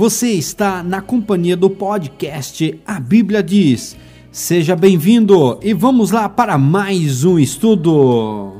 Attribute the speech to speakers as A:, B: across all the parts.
A: Você está na companhia do podcast A Bíblia Diz. Seja bem-vindo e vamos lá para mais um estudo.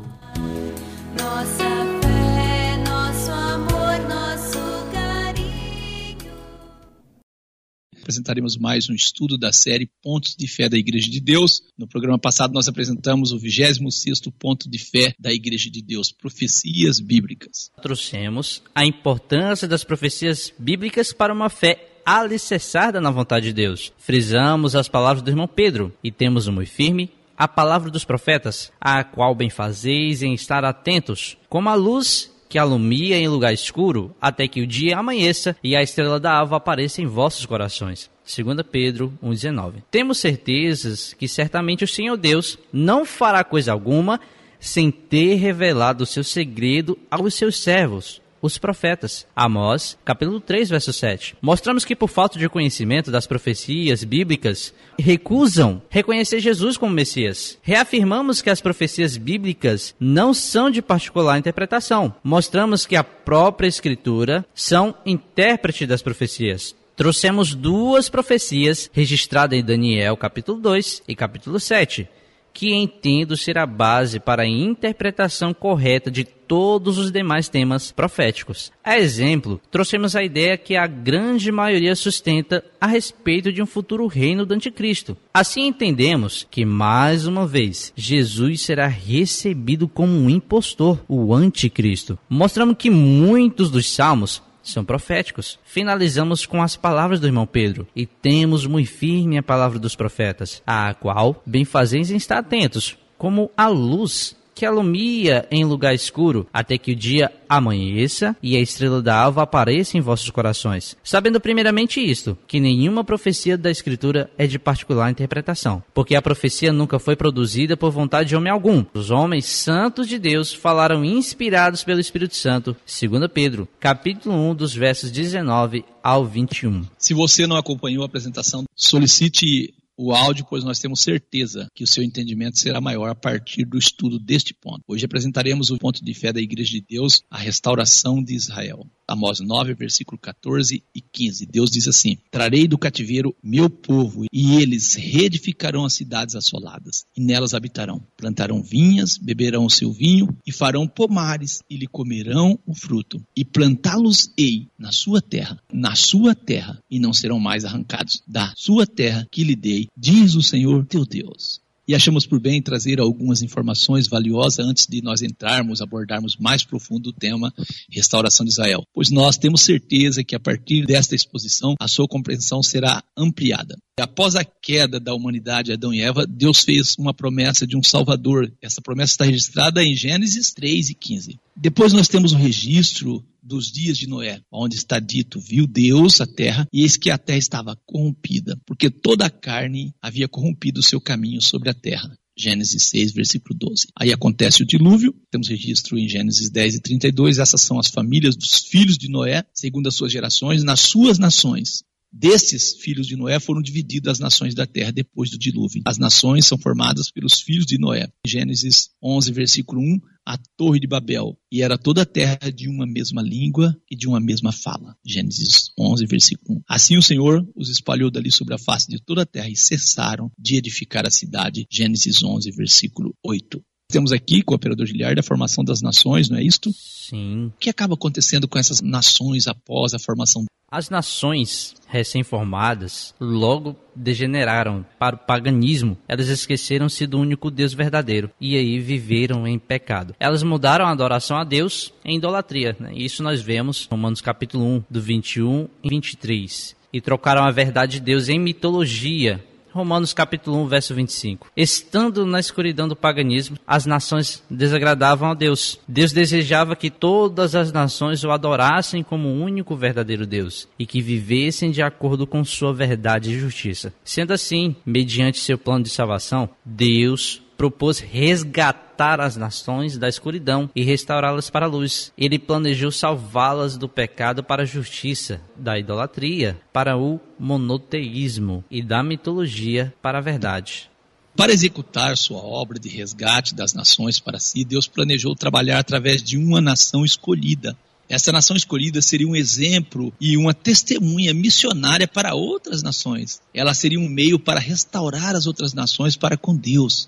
B: Apresentaremos mais um estudo da série Pontos de Fé da Igreja de Deus. No programa passado nós apresentamos o 26º ponto de fé da Igreja de Deus, profecias bíblicas.
C: trouxemos a importância das profecias bíblicas para uma fé alicerçada na vontade de Deus. Frisamos as palavras do irmão Pedro e temos muito firme a palavra dos profetas, a qual bem fazeis em estar atentos, como a luz que alumia em lugar escuro, até que o dia amanheça e a estrela da alva apareça em vossos corações. 2 Pedro 1,19 Temos certezas que certamente o Senhor Deus não fará coisa alguma sem ter revelado o seu segredo aos seus servos, os profetas. Amós, capítulo 3, verso 7. Mostramos que por falta de conhecimento das profecias bíblicas, recusam reconhecer Jesus como Messias. Reafirmamos que as profecias bíblicas não são de particular interpretação. Mostramos que a própria escritura são intérprete das profecias. Trouxemos duas profecias registradas em Daniel, capítulo 2 e capítulo 7 que entendo ser a base para a interpretação correta de todos os demais temas proféticos. A exemplo, trouxemos a ideia que a grande maioria sustenta a respeito de um futuro reino do anticristo. Assim entendemos que, mais uma vez, Jesus será recebido como um impostor, o anticristo. Mostramos que muitos dos salmos são proféticos. Finalizamos com as palavras do irmão Pedro. E temos muito firme a palavra dos profetas, a qual bem em estar atentos, como a luz que alumia em lugar escuro, até que o dia amanheça e a estrela da alva apareça em vossos corações. Sabendo primeiramente isto, que nenhuma profecia da Escritura é de particular interpretação, porque a profecia nunca foi produzida por vontade de homem algum. Os homens santos de Deus falaram inspirados pelo Espírito Santo, 2 Pedro, capítulo 1, dos versos 19 ao 21.
B: Se você não acompanhou a apresentação, solicite o áudio, pois nós temos certeza que o seu entendimento será maior a partir do estudo deste ponto. Hoje apresentaremos o ponto de fé da Igreja de Deus, a restauração de Israel. Amós 9, versículo 14 e 15. Deus diz assim: Trarei do cativeiro meu povo, e eles reedificarão as cidades assoladas, e nelas habitarão. Plantarão vinhas, beberão o seu vinho, e farão pomares, e lhe comerão o fruto. E plantá-los-ei na sua terra, na sua terra, e não serão mais arrancados da sua terra que lhe dei, diz o Senhor teu Deus. E achamos por bem trazer algumas informações valiosas antes de nós entrarmos, abordarmos mais profundo o tema restauração de Israel. Pois nós temos certeza que a partir desta exposição a sua compreensão será ampliada. Após a queda da humanidade, Adão e Eva, Deus fez uma promessa de um Salvador. Essa promessa está registrada em Gênesis 3 e 15. Depois nós temos o registro dos dias de Noé, onde está dito: viu Deus a terra, e eis que a terra estava corrompida, porque toda a carne havia corrompido o seu caminho sobre a terra. Gênesis 6, versículo 12. Aí acontece o dilúvio, temos registro em Gênesis 10 e 32, essas são as famílias dos filhos de Noé, segundo as suas gerações, nas suas nações. Desses filhos de Noé foram divididas as nações da terra depois do dilúvio. As nações são formadas pelos filhos de Noé. Gênesis 11, versículo 1, a Torre de Babel. E era toda a terra de uma mesma língua e de uma mesma fala. Gênesis 11, versículo 1. Assim o Senhor os espalhou dali sobre a face de toda a terra e cessaram de edificar a cidade. Gênesis 11, versículo 8. Temos aqui com o operador Giliard a formação das nações, não é isto?
C: Sim.
B: O que acaba acontecendo com essas nações após a formação
C: As nações recém-formadas logo degeneraram para o paganismo. Elas esqueceram-se do único Deus verdadeiro e aí viveram em pecado. Elas mudaram a adoração a Deus em idolatria. Né? Isso nós vemos em Romanos capítulo 1, do 21 e 23. E trocaram a verdade de Deus em mitologia Romanos capítulo 1, verso 25. Estando na escuridão do paganismo, as nações desagradavam a Deus. Deus desejava que todas as nações o adorassem como o único verdadeiro Deus e que vivessem de acordo com sua verdade e justiça. Sendo assim, mediante seu plano de salvação, Deus propôs resgatar as nações da escuridão e restaurá-las para a luz. Ele planejou salvá-las do pecado para a justiça, da idolatria para o monoteísmo e da mitologia para a verdade.
B: Para executar sua obra de resgate das nações para si, Deus planejou trabalhar através de uma nação escolhida. Essa nação escolhida seria um exemplo e uma testemunha missionária para outras nações. Ela seria um meio para restaurar as outras nações para com Deus.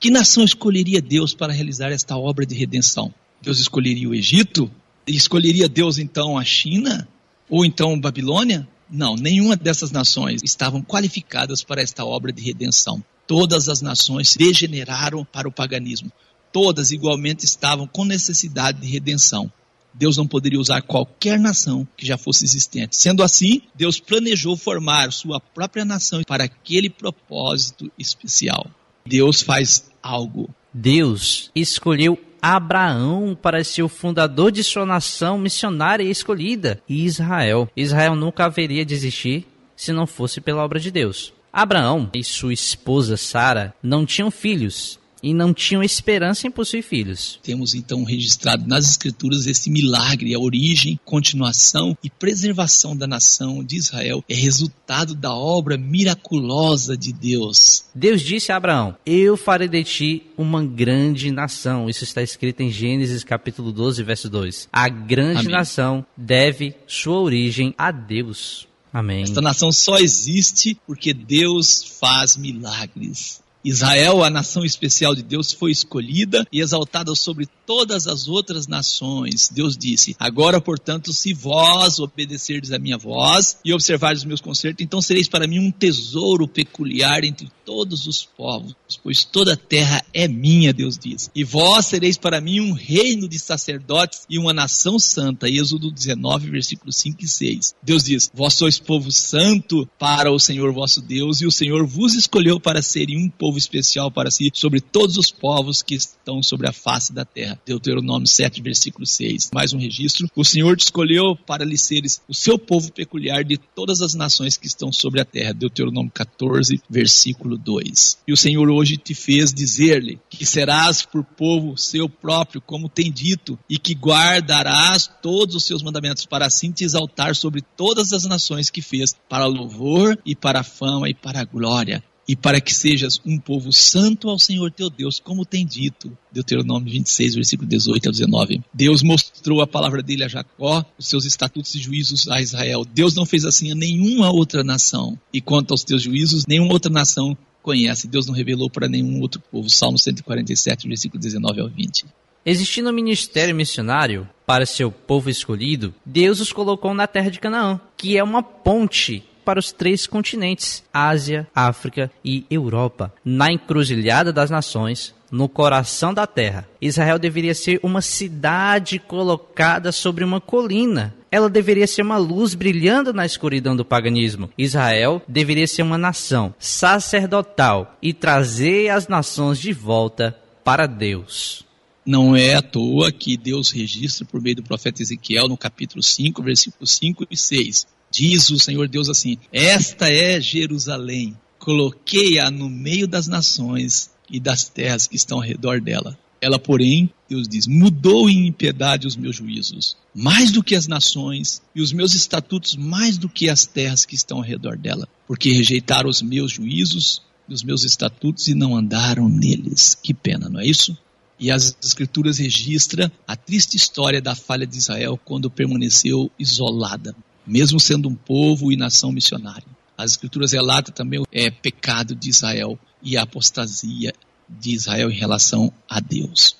B: Que nação escolheria Deus para realizar esta obra de redenção? Deus escolheria o Egito? Escolheria Deus então a China? Ou então Babilônia? Não, nenhuma dessas nações estavam qualificadas para esta obra de redenção. Todas as nações degeneraram para o paganismo. Todas igualmente estavam com necessidade de redenção. Deus não poderia usar qualquer nação que já fosse existente. Sendo assim, Deus planejou formar sua própria nação para aquele propósito especial. Deus faz algo.
C: Deus escolheu Abraão para ser o fundador de sua nação missionária escolhida, Israel. Israel nunca haveria de existir se não fosse pela obra de Deus. Abraão e sua esposa Sara não tinham filhos, e não tinham esperança em possuir filhos.
B: Temos então registrado nas Escrituras esse milagre, a origem, continuação e preservação da nação de Israel é resultado da obra miraculosa de Deus.
C: Deus disse a Abraão: Eu farei de ti uma grande nação. Isso está escrito em Gênesis capítulo 12, verso 2. A grande
B: Amém.
C: nação deve sua origem a Deus. Amém.
B: Esta nação só existe porque Deus faz milagres. Israel, a nação especial de Deus, foi escolhida e exaltada sobre todas as outras nações. Deus disse: Agora, portanto, se vós obedecerdes a minha voz e observardes os meus concertos, então sereis para mim um tesouro peculiar entre todos os povos, pois toda a terra é minha, Deus diz. E vós sereis para mim um reino de sacerdotes e uma nação santa. Êxodo 19, versículos 5 e 6. Deus diz: Vós sois povo santo para o Senhor vosso Deus, e o Senhor vos escolheu para serem um povo especial para si sobre todos os povos que estão sobre a face da terra. Deuteronômio 7, versículo 6. Mais um registro. O Senhor te escolheu para lhe seres o seu povo peculiar de todas as nações que estão sobre a terra. Deuteronômio 14, versículo 2. E o Senhor hoje te fez dizer-lhe que serás por povo seu próprio, como tem dito, e que guardarás todos os seus mandamentos, para assim te exaltar sobre todas as nações que fez, para louvor e para fama e para glória e para que sejas um povo santo ao Senhor teu Deus, como tem dito. Deuteronômio 26, versículo 18 ao 19. Deus mostrou a palavra dele a Jacó, os seus estatutos e juízos a Israel. Deus não fez assim a nenhuma outra nação. E quanto aos teus juízos, nenhuma outra nação conhece. Deus não revelou para nenhum outro povo. Salmo 147, versículo 19 ao 20.
C: Existindo um ministério missionário para seu povo escolhido, Deus os colocou na terra de Canaã, que é uma ponte para os três continentes, Ásia, África e Europa, na encruzilhada das nações, no coração da terra. Israel deveria ser uma cidade colocada sobre uma colina. Ela deveria ser uma luz brilhando na escuridão do paganismo. Israel deveria ser uma nação sacerdotal e trazer as nações de volta para Deus.
B: Não é à toa que Deus registra por meio do profeta Ezequiel no capítulo 5, versículos 5 e 6. Diz o Senhor Deus assim: Esta é Jerusalém, coloquei-a no meio das nações e das terras que estão ao redor dela. Ela, porém, Deus diz, mudou em impiedade os meus juízos, mais do que as nações, e os meus estatutos mais do que as terras que estão ao redor dela, porque rejeitaram os meus juízos e os meus estatutos e não andaram neles. Que pena, não é isso? E as escrituras registram a triste história da falha de Israel quando permaneceu isolada, mesmo sendo um povo e nação missionária. As escrituras relatam também o é, pecado de Israel e a apostasia de Israel em relação a Deus.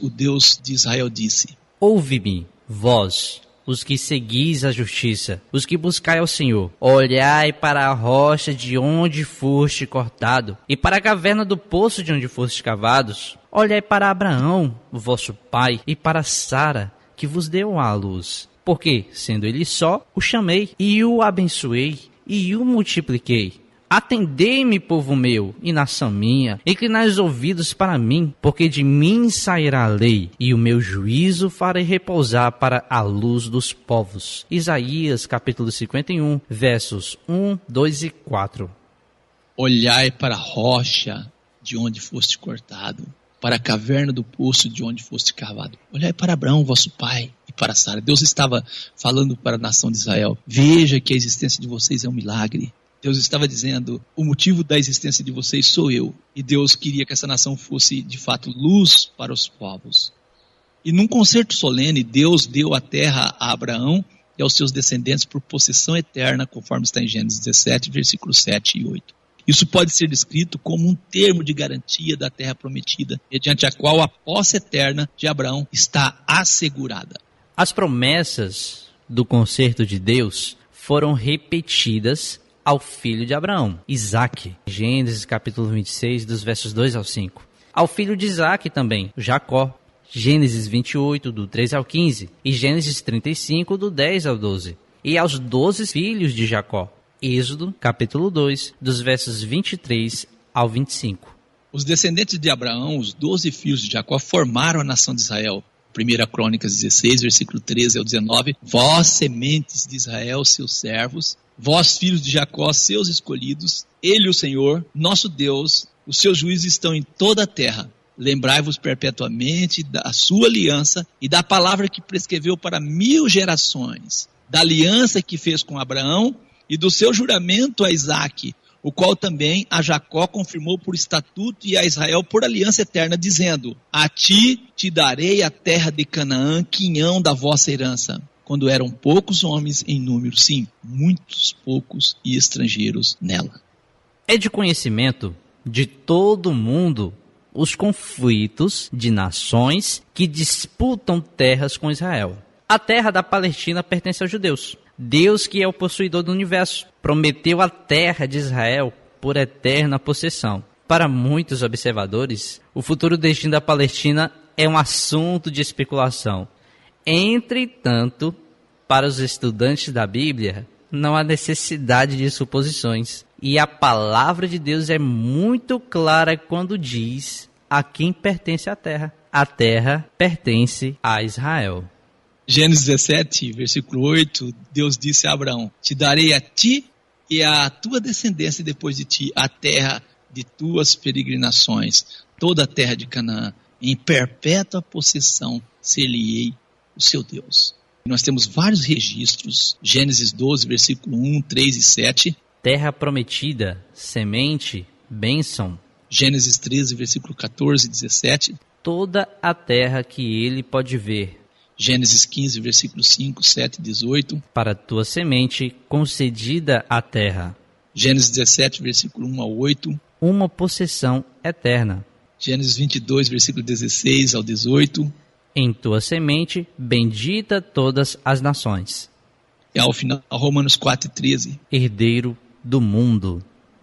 B: O Deus de Israel disse:
C: Ouve-me, vós, os que seguis a justiça, os que buscai ao Senhor. Olhai para a rocha de onde foste cortado, e para a caverna do poço de onde foste cavados. Olhai para Abraão, vosso pai, e para Sara, que vos deu à luz. Porque, sendo ele só, o chamei, e o abençoei, e o multipliquei. Atendei-me, povo meu, e nação minha, inclinai os ouvidos para mim, porque de mim sairá a lei, e o meu juízo farei repousar para a luz dos povos. Isaías capítulo 51, versos 1, 2 e 4.
B: Olhai para a rocha de onde foste cortado, para a caverna do poço de onde foste cavado. Olhai para Abraão, vosso pai, para Sara. Deus estava falando para a nação de Israel: Veja que a existência de vocês é um milagre. Deus estava dizendo: o motivo da existência de vocês sou eu. E Deus queria que essa nação fosse, de fato, luz para os povos. E num concerto solene, Deus deu a terra a Abraão e aos seus descendentes por possessão eterna, conforme está em Gênesis 17, versículos 7 e 8. Isso pode ser descrito como um termo de garantia da terra prometida, mediante a qual a posse eterna de Abraão está assegurada.
C: As promessas do concerto de Deus foram repetidas ao filho de Abraão, Isaac. Gênesis capítulo 26, dos versos 2 ao 5. Ao filho de Isaac também, Jacó. Gênesis 28, do 3 ao 15. E Gênesis 35, do 10 ao 12. E aos doze filhos de Jacó. Êxodo capítulo 2, dos versos 23 ao 25.
B: Os descendentes de Abraão, os doze filhos de Jacó, formaram a nação de Israel. 1 Crônicas 16, versículo 13 ao 19. Vós, sementes de Israel, seus servos, vós, filhos de Jacó, seus escolhidos, ele, o Senhor, nosso Deus, os seus juízes estão em toda a terra. Lembrai-vos perpetuamente da sua aliança e da palavra que prescreveu para mil gerações, da aliança que fez com Abraão e do seu juramento a Isaque, o qual também a Jacó confirmou por estatuto e a Israel por aliança eterna, dizendo: A ti te darei a terra de Canaã, quinhão da vossa herança. Quando eram poucos homens em número, sim, muitos poucos e estrangeiros nela.
C: É de conhecimento de todo mundo os conflitos de nações que disputam terras com Israel. A terra da Palestina pertence aos judeus. Deus, que é o possuidor do universo, prometeu a terra de Israel por eterna possessão. Para muitos observadores, o futuro destino da Palestina é um assunto de especulação. Entretanto, para os estudantes da Bíblia, não há necessidade de suposições. E a palavra de Deus é muito clara quando diz a quem pertence a terra. A terra pertence a Israel.
B: Gênesis 17, versículo 8, Deus disse a Abraão: Te darei a ti e a tua descendência depois de ti a terra de tuas peregrinações, toda a terra de Canaã, em perpétua possessão ser-lhe-ei o seu Deus. Nós temos vários registros, Gênesis 12, versículo 1, 3 e 7,
C: Terra prometida, semente, bênção,
B: Gênesis 13, versículo 14 e 17,
C: toda a terra que ele pode ver.
B: Gênesis 15, versículo 5, 7 e 18,
C: Para tua semente concedida a terra,
B: Gênesis 17, versículo 1 ao 8,
C: uma possessão eterna.
B: Gênesis 22, versículo 16 ao 18,
C: Em tua semente, bendita todas as nações,
B: e ao final, Romanos 4, 13.
C: herdeiro do mundo.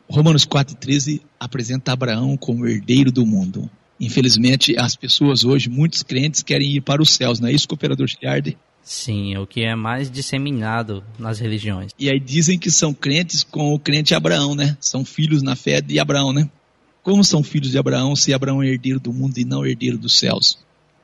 B: Romanos 4, 13 apresenta Abraão como herdeiro do mundo. Infelizmente, as pessoas hoje, muitos crentes, querem ir para os céus, não é isso, cooperador Chiliardi?
C: Sim, é o que é mais disseminado nas religiões.
B: E aí dizem que são crentes com o crente Abraão, né? São filhos na fé de Abraão, né? Como são filhos de Abraão se Abraão é herdeiro do mundo e não herdeiro dos céus?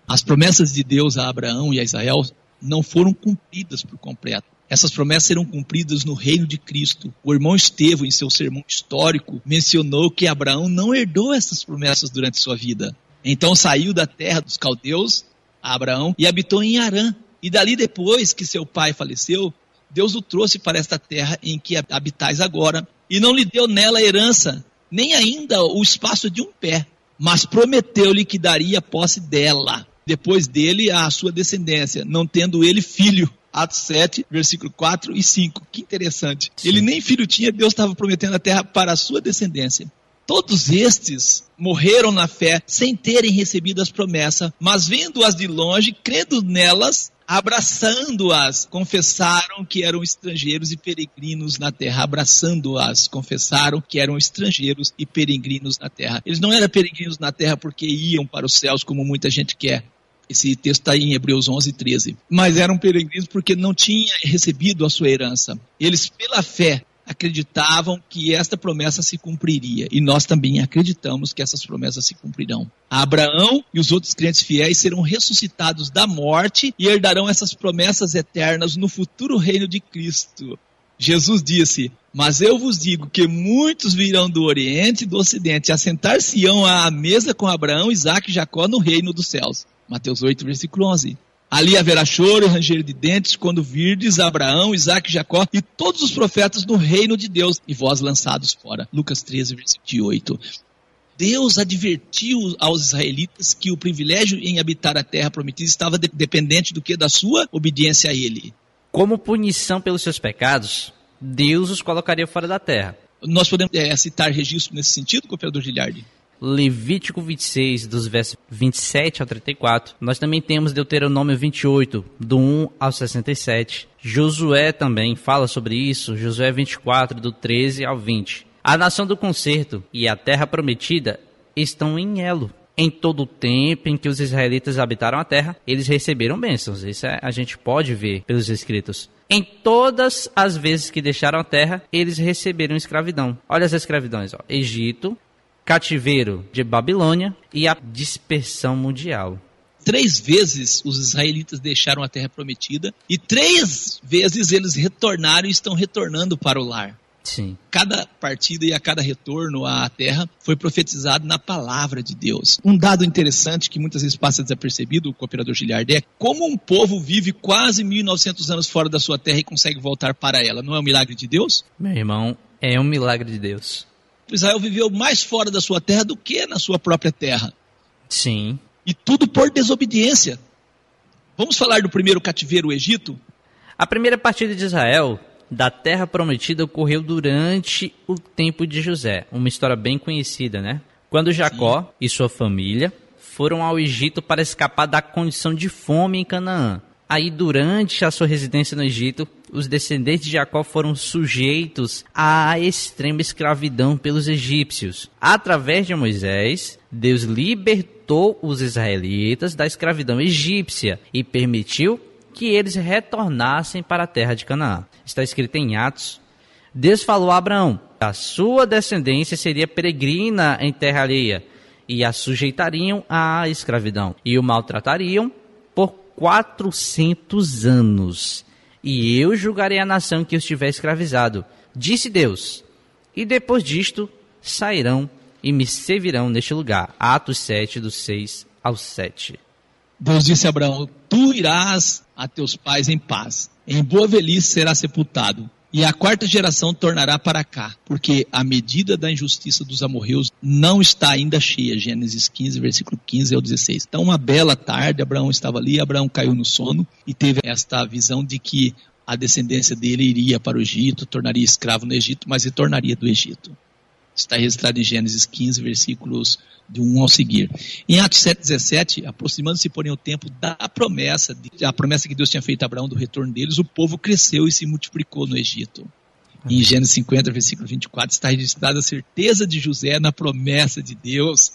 B: As promessas de Deus a Abraão e a Israel não foram cumpridas por completo. Essas promessas serão cumpridas no reino de Cristo. O irmão Estevão, em seu sermão histórico, mencionou que Abraão não herdou essas promessas durante sua vida. Então saiu da terra dos caldeus, Abraão, e habitou em Arã. E dali depois que seu pai faleceu, Deus o trouxe para esta terra em que habitais agora, e não lhe deu nela herança, nem ainda o espaço de um pé, mas prometeu-lhe que daria posse dela, depois dele a sua descendência, não tendo ele filho. Atos 7, versículo 4 e 5. Que interessante.
C: Sim.
B: Ele nem filho tinha, Deus estava prometendo a terra para a sua descendência. Todos estes morreram na fé sem terem recebido as promessas, mas vendo-as de longe, crendo nelas, abraçando-as, confessaram que eram estrangeiros e peregrinos na terra. Abraçando-as, confessaram que eram estrangeiros e peregrinos na terra. Eles não eram peregrinos na terra porque iam para os céus, como muita gente quer. Esse texto está em Hebreus 11, 13. Mas eram peregrinos porque não tinham recebido a sua herança. Eles, pela fé, acreditavam que esta promessa se cumpriria. E nós também acreditamos que essas promessas se cumprirão. Abraão e os outros crentes fiéis serão ressuscitados da morte e herdarão essas promessas eternas no futuro reino de Cristo. Jesus disse: Mas eu vos digo que muitos virão do Oriente e do Ocidente, assentar-se-ão à mesa com Abraão, Isaac e Jacó no reino dos céus. Mateus 8, versículo 11. Ali haverá choro e ranger de dentes quando virdes Abraão, Isaac Jacó e todos os profetas no reino de Deus e vós lançados fora. Lucas 13, versículo 8. Deus advertiu aos israelitas que o privilégio em habitar a terra prometida estava de- dependente do que? Da sua obediência a ele.
C: Como punição pelos seus pecados, Deus os colocaria fora da terra.
B: Nós podemos é, citar registro nesse sentido, cooperador Giliardi?
C: Levítico 26, dos versos 27 ao 34. Nós também temos Deuteronômio 28, do 1 ao 67. Josué também fala sobre isso, Josué 24, do 13 ao 20. A nação do concerto e a terra prometida estão em elo. Em todo o tempo em que os israelitas habitaram a terra, eles receberam bênçãos. Isso é- a gente pode ver pelos escritos. Em todas as vezes que deixaram a terra, eles receberam escravidão. Olha as escravidões: ó. Egito, cativeiro de Babilônia e a dispersão mundial.
B: Três vezes os israelitas deixaram a terra prometida e três vezes eles retornaram e estão retornando para o lar.
C: Sim.
B: Cada partida e a cada retorno à terra foi profetizado na palavra de Deus. Um dado interessante que muitas vezes passa desapercebido, o cooperador Giliard, é como um povo vive quase 1900 anos fora da sua terra e consegue voltar para ela. Não é um milagre de Deus?
C: Meu irmão, é um milagre de Deus.
B: Israel viveu mais fora da sua terra do que na sua própria terra.
C: Sim.
B: E tudo por desobediência. Vamos falar do primeiro cativeiro, o Egito?
C: A primeira partida de Israel da terra prometida ocorreu durante o tempo de José. Uma história bem conhecida, né? Quando Jacó e sua família foram ao Egito para escapar da condição de fome em Canaã. Aí, durante a sua residência no Egito, os descendentes de Jacó foram sujeitos à extrema escravidão pelos egípcios. Através de Moisés, Deus libertou os israelitas da escravidão egípcia e permitiu que eles retornassem para a terra de Canaã. Está escrito em Atos. Deus falou a Abraão: a sua descendência seria peregrina em terra alheia e a sujeitariam à escravidão e o maltratariam por 400 anos. E eu julgarei a nação que os tiver escravizado, disse Deus. E depois disto sairão e me servirão neste lugar. Atos 7, do 6 ao 7.
B: Deus disse a Abraão: Tu irás a teus pais em paz, em boa velhice será sepultado, e a quarta geração tornará para cá, porque a medida da injustiça dos amorreus não está ainda cheia. Gênesis 15, versículo 15 ao 16. Então, uma bela tarde, Abraão estava ali, Abraão caiu no sono e teve esta visão de que a descendência dele iria para o Egito, tornaria escravo no Egito, mas retornaria do Egito. Está registrado em Gênesis 15, versículos de 1 ao seguir. Em Atos 7,17, aproximando-se, porém, o tempo da promessa, a promessa que Deus tinha feito a Abraão do retorno deles, o povo cresceu e se multiplicou no Egito. Em Gênesis 50, versículo 24, está registrada a certeza de José na promessa de Deus.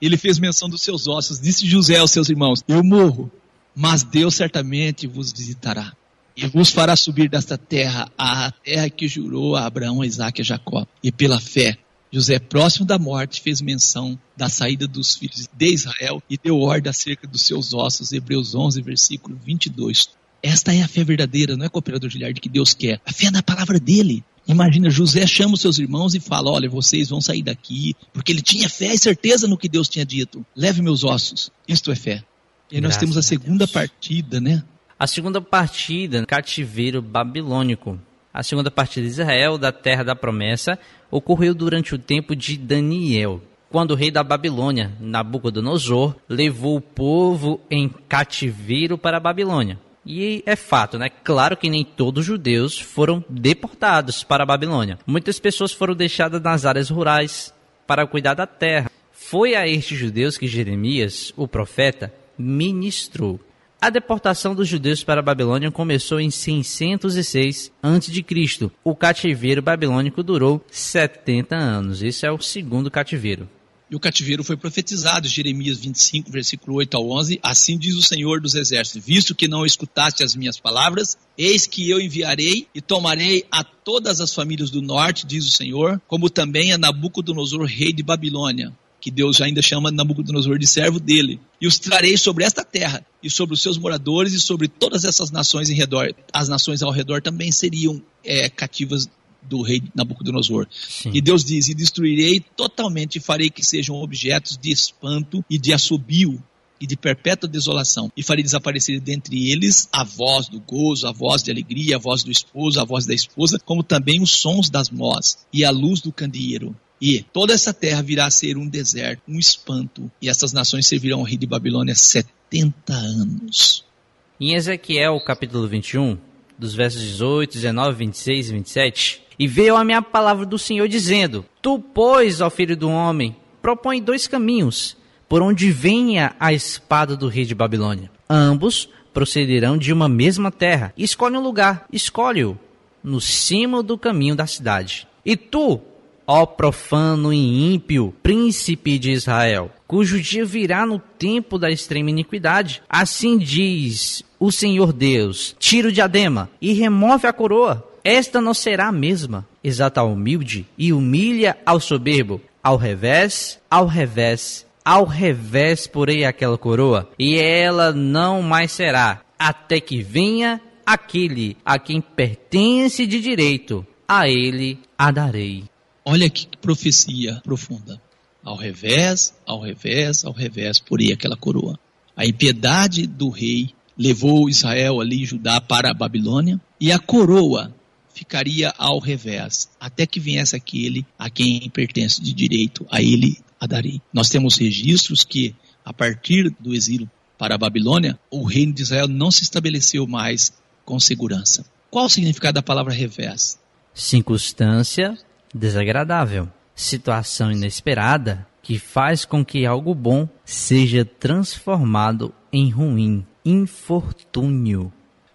B: Ele fez menção dos seus ossos. Disse José aos seus irmãos: Eu morro, mas Deus certamente vos visitará e vos fará subir desta terra à terra que jurou a Abraão, a Isaac e a Jacó. E pela fé, José, próximo da morte, fez menção da saída dos filhos de Israel e deu ordem acerca dos seus ossos. Hebreus 11, versículo 22. Esta é a fé verdadeira, não é cooperador Giliard que Deus quer. A fé é na palavra dele. Imagina, José chama os seus irmãos e fala: Olha, vocês vão sair daqui, porque ele tinha fé e certeza no que Deus tinha dito. Leve meus ossos. Isto é fé. E aí nós temos a
C: a
B: segunda
C: Deus.
B: partida, né?
C: A segunda partida, cativeiro babilônico. A segunda partida de Israel, da terra da promessa, ocorreu durante o tempo de Daniel, quando o rei da Babilônia, Nabucodonosor, levou o povo em cativeiro para a Babilônia. E é fato, né? Claro que nem todos os judeus foram deportados para a Babilônia. Muitas pessoas foram deixadas nas áreas rurais para cuidar da terra. Foi a estes judeus que Jeremias, o profeta, ministrou. A deportação dos judeus para a Babilônia começou em 606 a.C. O cativeiro babilônico durou 70 anos. Esse é o segundo cativeiro.
B: E o cativeiro foi profetizado, Jeremias 25, versículo 8 ao 11. Assim diz o Senhor dos Exércitos: Visto que não escutaste as minhas palavras, eis que eu enviarei e tomarei a todas as famílias do norte, diz o Senhor, como também a Nabucodonosor, rei de Babilônia, que Deus ainda chama Nabucodonosor de servo dele. E os trarei sobre esta terra, e sobre os seus moradores, e sobre todas essas nações em redor. As nações ao redor também seriam é, cativas do rei Nabucodonosor.
C: Sim.
B: E Deus diz: E destruirei totalmente, e farei que sejam objetos de espanto e de assobio e de perpétua desolação. E farei desaparecer dentre eles a voz do gozo, a voz de alegria, a voz do esposo, a voz da esposa, como também os sons das mós e a luz do candeeiro. E toda essa terra virá a ser um deserto, um espanto, e essas nações servirão ao rei de Babilônia 70 anos.
C: Em Ezequiel, capítulo 21, dos versos 18, 19, 26 e 27, e veio a minha palavra do Senhor dizendo: Tu, pois, ó filho do homem, propõe dois caminhos, por onde venha a espada do rei de Babilônia. Ambos procederão de uma mesma terra. Escolhe um lugar, escolhe-o, no cimo do caminho da cidade. E tu, ó profano e ímpio, príncipe de Israel, cujo dia virá no tempo da extrema iniquidade. Assim diz o Senhor Deus: tira o diadema e remove a coroa. Esta não será a mesma. Exata ao humilde e humilha ao soberbo. Ao revés, ao revés, ao revés porei aquela coroa, e ela não mais será, até que venha aquele a quem pertence de direito. A ele a darei.
B: Olha que profecia profunda. Ao revés, ao revés, ao revés, porém aquela coroa. A impiedade do rei levou Israel ali, Judá, para a Babilônia, e a coroa ficaria ao revés, até que viesse aquele a quem pertence de direito, a ele a darei. Nós temos registros que, a partir do exílio para a Babilônia, o reino de Israel não se estabeleceu mais com segurança. Qual o significado da palavra revés?
C: Circunstância desagradável, situação inesperada que faz com que algo bom seja transformado em ruim, infortúnio.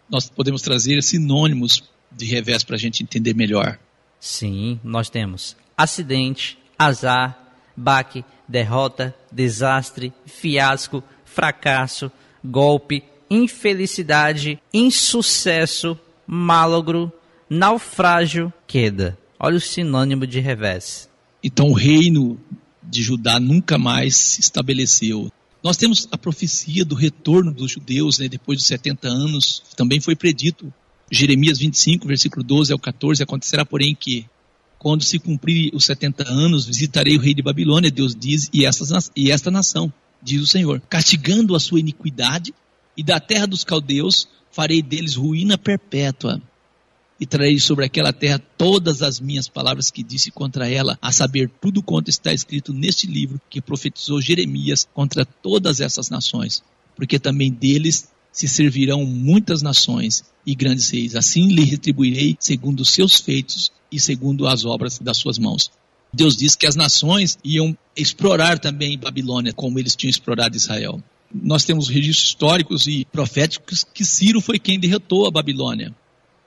B: Nós podemos trazer sinônimos de revés para a gente entender melhor.
C: Sim, nós temos acidente, azar, baque, derrota, desastre, fiasco, fracasso, golpe, infelicidade, insucesso, malogro, naufrágio, queda. Olha o sinônimo de revés.
B: Então o reino de Judá nunca mais se estabeleceu. Nós temos a profecia do retorno dos judeus né, depois dos 70 anos, também foi predito. Jeremias 25, versículo 12 ao 14, acontecerá porém que quando se cumprir os 70 anos, visitarei o rei de Babilônia, Deus diz, e, essas, e esta nação, diz o Senhor, castigando a sua iniquidade, e da terra dos caldeus farei deles ruína perpétua. E trarei sobre aquela terra todas as minhas palavras que disse contra ela, a saber, tudo quanto está escrito neste livro que profetizou Jeremias contra todas essas nações. Porque também deles se servirão muitas nações e grandes reis. Assim lhe retribuirei segundo os seus feitos e segundo as obras das suas mãos. Deus disse que as nações iam explorar também Babilônia, como eles tinham explorado Israel. Nós temos registros históricos e proféticos que Ciro foi quem derrotou a Babilônia.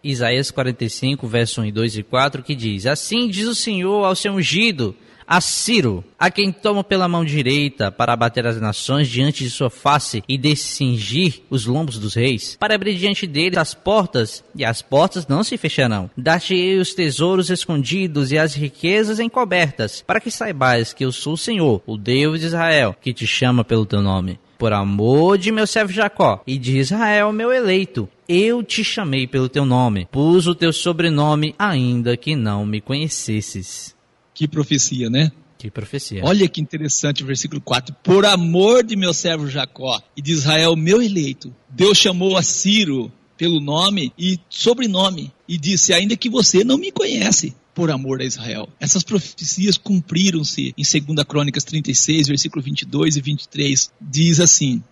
C: Isaías 45, verso 1 e 2 e 4, que diz: Assim diz o Senhor ao seu ungido, a Ciro, a quem toma pela mão direita para abater as nações diante de sua face e descingir os lombos dos reis, para abrir diante dele as portas, e as portas não se fecharão. Dar-te-ei os tesouros escondidos e as riquezas encobertas, para que saibais que eu sou o Senhor, o Deus de Israel, que te chama pelo teu nome. Por amor de meu servo Jacó e de Israel, meu eleito, eu te chamei pelo teu nome, pus o teu sobrenome, ainda que não me conhecesses.
B: Que profecia, né?
C: Que profecia.
B: Olha que interessante o versículo 4. Por amor de meu servo Jacó e de Israel, meu eleito, Deus chamou a Ciro pelo nome e sobrenome e disse: Ainda que você não me conhece, por amor a Israel. Essas profecias cumpriram-se em 2 Crônicas 36, versículo 22 e 23. Diz assim: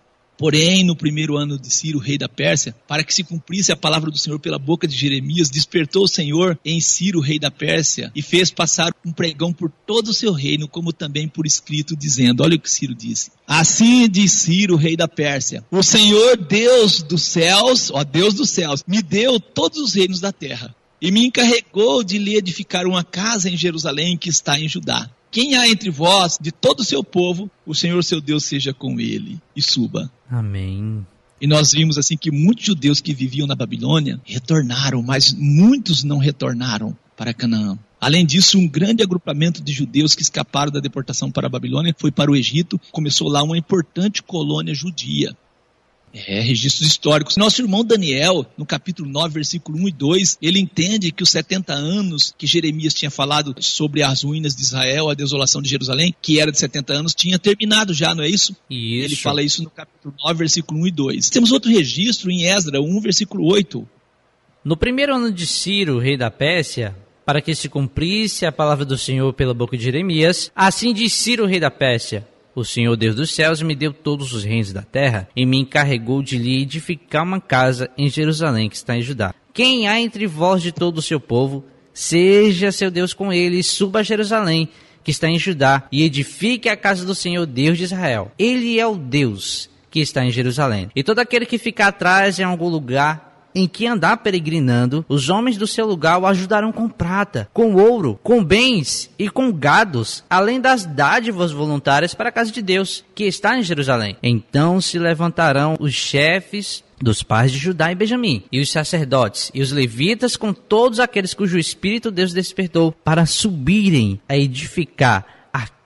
B: Porém, no primeiro ano de Ciro, rei da Pérsia, para que se cumprisse a palavra do Senhor pela boca de Jeremias, despertou o Senhor em Ciro, rei da Pérsia, e fez passar um pregão por todo o seu reino, como também por escrito, dizendo: Olha o que Ciro disse. Assim diz Ciro, rei da Pérsia: O Senhor Deus dos céus, ó Deus dos céus, me deu todos os reinos da terra e me encarregou de lhe edificar uma casa em Jerusalém que está em Judá. Quem há entre vós, de todo o seu povo, o Senhor seu Deus seja com ele e suba.
C: Amém.
B: E nós vimos assim que muitos judeus que viviam na Babilônia retornaram, mas muitos não retornaram para Canaã. Além disso, um grande agrupamento de judeus que escaparam da deportação para a Babilônia foi para o Egito. Começou lá uma importante colônia judia. É, registros históricos. Nosso irmão Daniel, no capítulo 9, versículo 1 e 2, ele entende que os 70 anos que Jeremias tinha falado sobre as ruínas de Israel, a desolação de Jerusalém, que era de 70 anos, tinha terminado já, não é isso?
C: Isso.
B: Ele fala isso no capítulo 9, versículo 1 e 2. Temos outro registro em Esdra 1, versículo 8.
C: No primeiro ano de Ciro, rei da Pérsia, para que se cumprisse a palavra do Senhor pela boca de Jeremias, assim diz Ciro, rei da Pérsia. O Senhor Deus dos céus me deu todos os reinos da terra e me encarregou de lhe edificar uma casa em Jerusalém que está em Judá. Quem há entre vós de todo o seu povo, seja seu Deus com ele e suba a Jerusalém que está em Judá e edifique a casa do Senhor Deus de Israel. Ele é o Deus que está em Jerusalém. E todo aquele que ficar atrás em algum lugar em que andar peregrinando, os homens do seu lugar o ajudarão com prata, com ouro, com bens e com gados, além das dádivas voluntárias para a casa de Deus, que está em Jerusalém. Então se levantarão os chefes dos pais de Judá e Benjamim, e os sacerdotes e os levitas com todos aqueles cujo espírito Deus despertou para subirem a edificar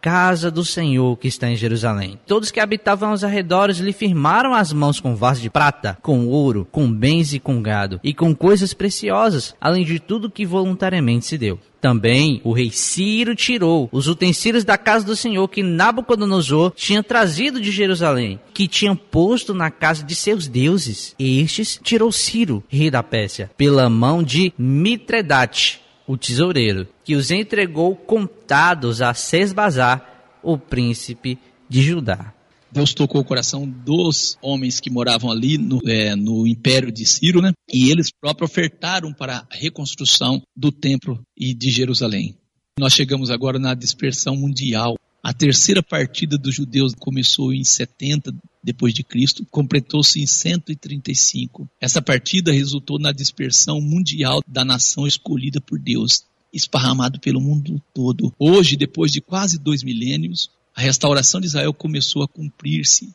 C: casa do Senhor que está em Jerusalém. Todos que habitavam aos arredores lhe firmaram as mãos com vasos de prata, com ouro, com bens e com gado, e com coisas preciosas, além de tudo que voluntariamente se deu. Também o rei Ciro tirou os utensílios da casa do Senhor que Nabucodonosor tinha trazido de Jerusalém, que tinham posto na casa de seus deuses. Estes tirou Ciro, rei da Pérsia, pela mão de Mitredate, o tesoureiro, que os entregou contados a Sesbazar, o príncipe de Judá.
B: Deus tocou o coração dos homens que moravam ali no, é, no Império de Ciro, né? E eles próprios ofertaram para a reconstrução do templo e de Jerusalém. Nós chegamos agora na dispersão mundial. A terceira partida dos judeus começou em 70 depois de Cristo, completou-se em 135. Essa partida resultou na dispersão mundial da nação escolhida por Deus, esparramado pelo mundo todo. Hoje, depois de quase dois milênios, a restauração de Israel começou a cumprir-se.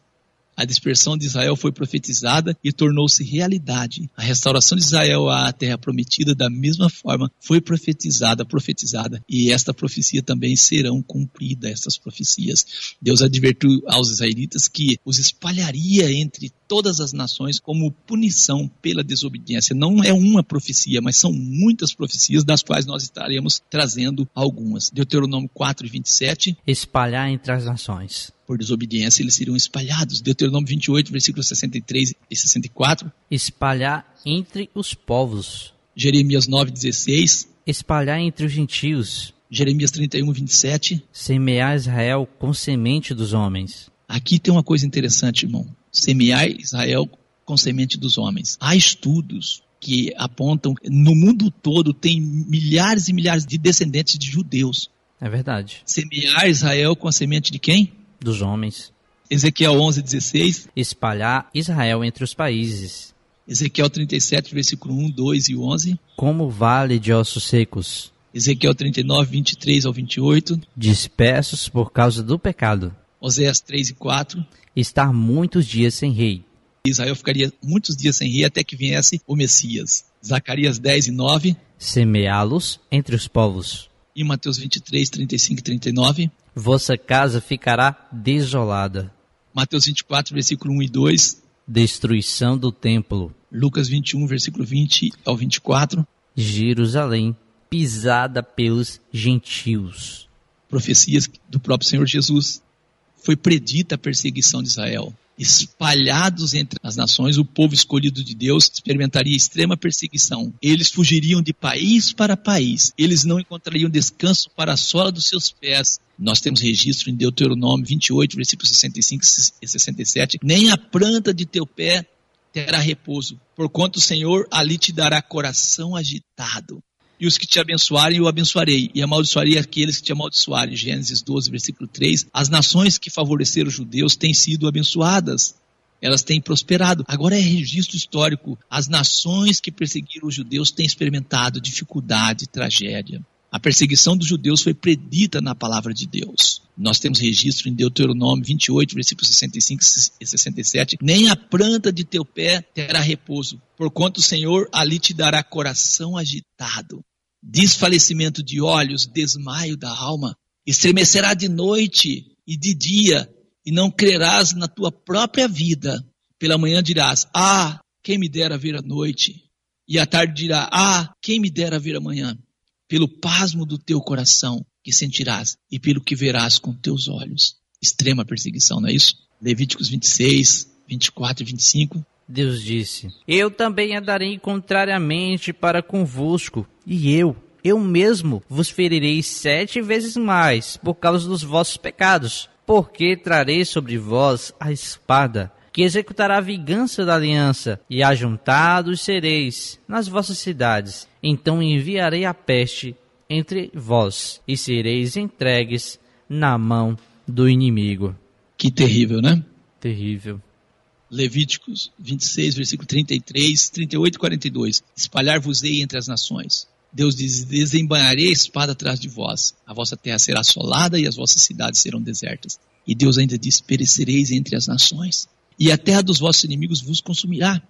B: A dispersão de Israel foi profetizada e tornou-se realidade. A restauração de Israel à terra prometida, da mesma forma, foi profetizada, profetizada. E esta profecia também serão cumpridas, estas profecias. Deus advertiu aos israelitas que os espalharia entre todas as nações como punição pela desobediência. Não é uma profecia, mas são muitas profecias, das quais nós estaremos trazendo algumas. Deuteronômio 4 e 27.
C: Espalhar entre as nações.
B: Por desobediência eles seriam espalhados. Deuteronômio 28, versículos 63 e 64.
C: Espalhar entre os povos.
B: Jeremias 9, 16.
C: Espalhar entre os gentios.
B: Jeremias 31, 27.
C: Semear Israel com semente dos homens.
B: Aqui tem uma coisa interessante, irmão. Semear Israel com semente dos homens. Há estudos que apontam no mundo todo tem milhares e milhares de descendentes de judeus.
C: É verdade.
B: Semear Israel com a semente de quem?
C: Dos homens.
B: Ezequiel 11, 16.
C: Espalhar Israel entre os países.
B: Ezequiel 37, versículo 1, 2 e 11.
C: Como vale de ossos secos.
B: Ezequiel 39, 23 ao 28.
C: Dispersos por causa do pecado.
B: Oséias 3 e 4.
C: Estar muitos dias sem rei.
B: Israel ficaria muitos dias sem rei até que viesse o Messias. Zacarias 10 e 9.
C: Semeá-los entre os povos.
B: E Mateus 23, 35 e 39.
C: Vossa casa ficará desolada.
B: Mateus 24, versículo 1 e 2.
C: Destruição do templo.
B: Lucas 21, versículo 20 ao 24.
C: Jerusalém pisada pelos gentios.
B: Profecias do próprio Senhor Jesus. Foi predita a perseguição de Israel. Espalhados entre as nações, o povo escolhido de Deus experimentaria extrema perseguição. Eles fugiriam de país para país. Eles não encontrariam descanso para a sola dos seus pés. Nós temos registro em Deuteronômio 28, versículos 65 e 67. Nem a planta de teu pé terá repouso, porquanto o Senhor ali te dará coração agitado. E os que te abençoarem, eu abençoarei, e amaldiçoarei aqueles que te amaldiçoarem. Gênesis 12, versículo 3. As nações que favoreceram os judeus têm sido abençoadas. Elas têm prosperado. Agora é registro histórico. As nações que perseguiram os judeus têm experimentado dificuldade, tragédia. A perseguição dos judeus foi predita na palavra de Deus. Nós temos registro em Deuteronômio 28, versículos 65 e 67. Nem a planta de teu pé terá repouso, porquanto o Senhor ali te dará coração agitado, desfalecimento de olhos, desmaio da alma. Estremecerá de noite e de dia, e não crerás na tua própria vida. Pela manhã dirás: Ah, quem me dera ver a noite. E à tarde dirá: Ah, quem me dera ver amanhã pelo pasmo do teu coração que sentirás e pelo que verás com teus olhos. Extrema perseguição, não é isso? Levíticos 26, 24 e 25.
C: Deus disse: Eu também andarei contrariamente para convosco, e eu eu mesmo vos ferirei sete vezes mais por causa dos vossos pecados. Porque trarei sobre vós a espada, que executará a vingança da aliança, e ajuntados sereis nas vossas cidades. Então enviarei a peste entre vós, e sereis entregues na mão do inimigo.
B: Que terrível, né?
C: Terrível.
B: Levíticos 26, versículo 33, 38 e 42. Espalhar-vos-ei entre as nações. Deus diz: Desembanharei a espada atrás de vós. A vossa terra será assolada e as vossas cidades serão desertas. E Deus ainda diz: Perecereis entre as nações. E a terra dos vossos inimigos vos consumirá.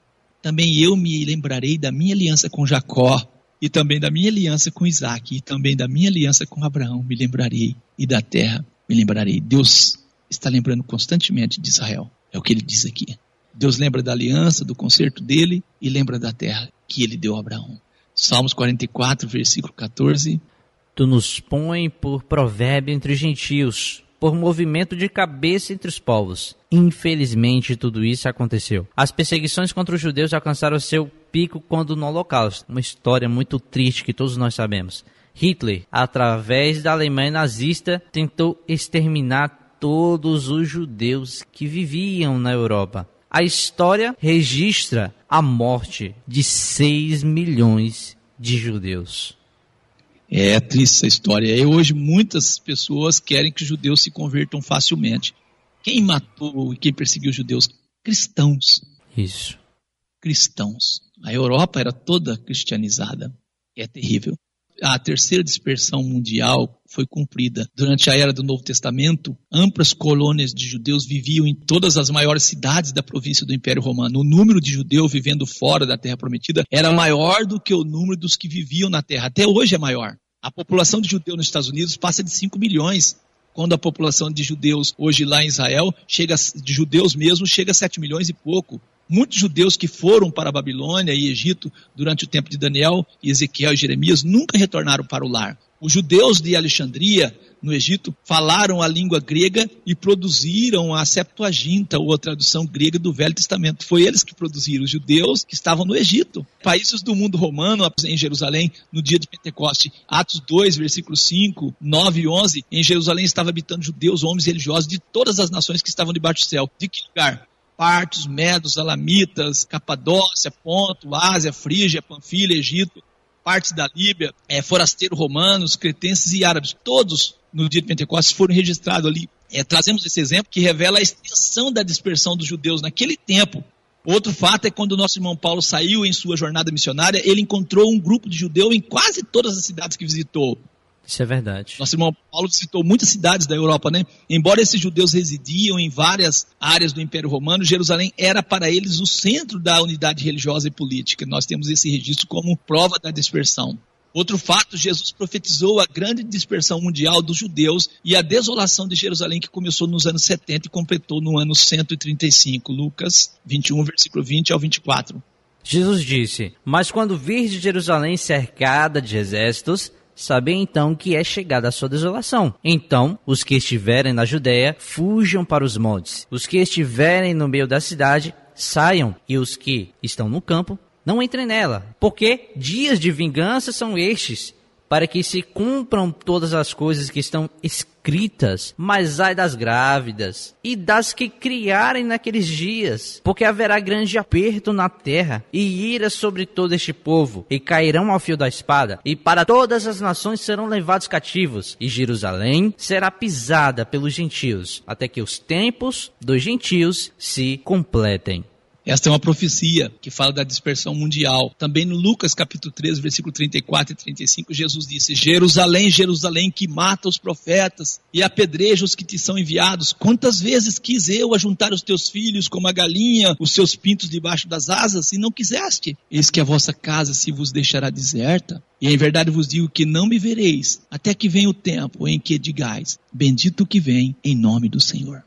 B: Também eu me lembrarei da minha aliança com Jacó, e também da minha aliança com Isaac, e também da minha aliança com Abraão me lembrarei, e da terra me lembrarei. Deus está lembrando constantemente de Israel. É o que ele diz aqui. Deus lembra da aliança, do concerto dele e lembra da terra que ele deu a Abraão. Salmos 44, versículo 14.
C: Tu nos põe por provérbio entre os gentios, por movimento de cabeça entre os povos. Infelizmente, tudo isso aconteceu. As perseguições contra os judeus alcançaram seu pico quando no Holocausto. Uma história muito triste que todos nós sabemos. Hitler, através da Alemanha nazista, tentou exterminar todos os judeus que viviam na Europa. A história registra a morte de 6 milhões de judeus.
B: É triste essa história. E hoje muitas pessoas querem que os judeus se convertam facilmente. Quem matou e quem perseguiu os judeus? Cristãos.
C: Isso.
B: Cristãos. A Europa era toda cristianizada. É terrível. A terceira dispersão mundial foi cumprida. Durante a era do Novo Testamento, amplas colônias de judeus viviam em todas as maiores cidades da província do Império Romano. O número de judeus vivendo fora da Terra Prometida era maior do que o número dos que viviam na Terra. Até hoje é maior. A população de judeus nos Estados Unidos passa de 5 milhões, quando a população de judeus hoje lá em Israel, chega de judeus mesmo, chega a 7 milhões e pouco. Muitos judeus que foram para a Babilônia e Egito durante o tempo de Daniel, Ezequiel e Jeremias nunca retornaram para o lar. Os judeus de Alexandria, no Egito, falaram a língua grega e produziram a Septuaginta, ou a tradução grega do Velho Testamento. Foi eles que produziram, os judeus que estavam no Egito. Países do mundo romano, em Jerusalém, no dia de Pentecoste, Atos 2, versículos 5, 9 e 11, em Jerusalém estavam habitando judeus, homens religiosos de todas as nações que estavam debaixo do céu. De que lugar? Partos, Medos, Alamitas, Capadócia, Ponto, Ásia, Frígia, Panfilha, Egito, partes da Líbia, é, forasteiros romanos, cretenses e árabes, todos no dia de Pentecostes foram registrados ali. É, trazemos esse exemplo que revela a extensão da dispersão dos judeus naquele tempo. Outro fato é quando o nosso irmão Paulo saiu em sua jornada missionária, ele encontrou um grupo de judeus em quase todas as cidades que visitou.
C: Isso é verdade.
B: Nosso irmão Paulo visitou muitas cidades da Europa, né? Embora esses judeus residiam em várias áreas do Império Romano, Jerusalém era para eles o centro da unidade religiosa e política. Nós temos esse registro como prova da dispersão. Outro fato, Jesus profetizou a grande dispersão mundial dos judeus e a desolação de Jerusalém que começou nos anos 70 e completou no ano 135. Lucas 21, versículo 20 ao 24.
C: Jesus disse: Mas quando virdes Jerusalém cercada de exércitos, sabei então que é chegada a sua desolação. Então, os que estiverem na Judéia, fujam para os montes. Os que estiverem no meio da cidade, saiam. E os que estão no campo, não entrem nela. Porque dias de vingança são estes, para que se cumpram todas as coisas que estão escritas, mas ai das grávidas e das que criarem naqueles dias, porque haverá grande aperto na terra e ira sobre todo este povo, e cairão ao fio da espada, e para todas as nações serão levados cativos, e Jerusalém será pisada pelos gentios, até que os tempos dos gentios se completem.
B: Esta é uma profecia que fala da dispersão mundial. Também no Lucas capítulo 13, versículo 34 e 35, Jesus disse: Jerusalém, Jerusalém, que mata os profetas e apedreja os que te são enviados. Quantas vezes quis eu ajuntar os teus filhos como a galinha, os seus pintos debaixo das asas, e não quiseste? Eis que a vossa casa se vos deixará deserta. E em verdade vos digo que não me vereis, até que venha o tempo em que digais: Bendito que vem em nome do Senhor.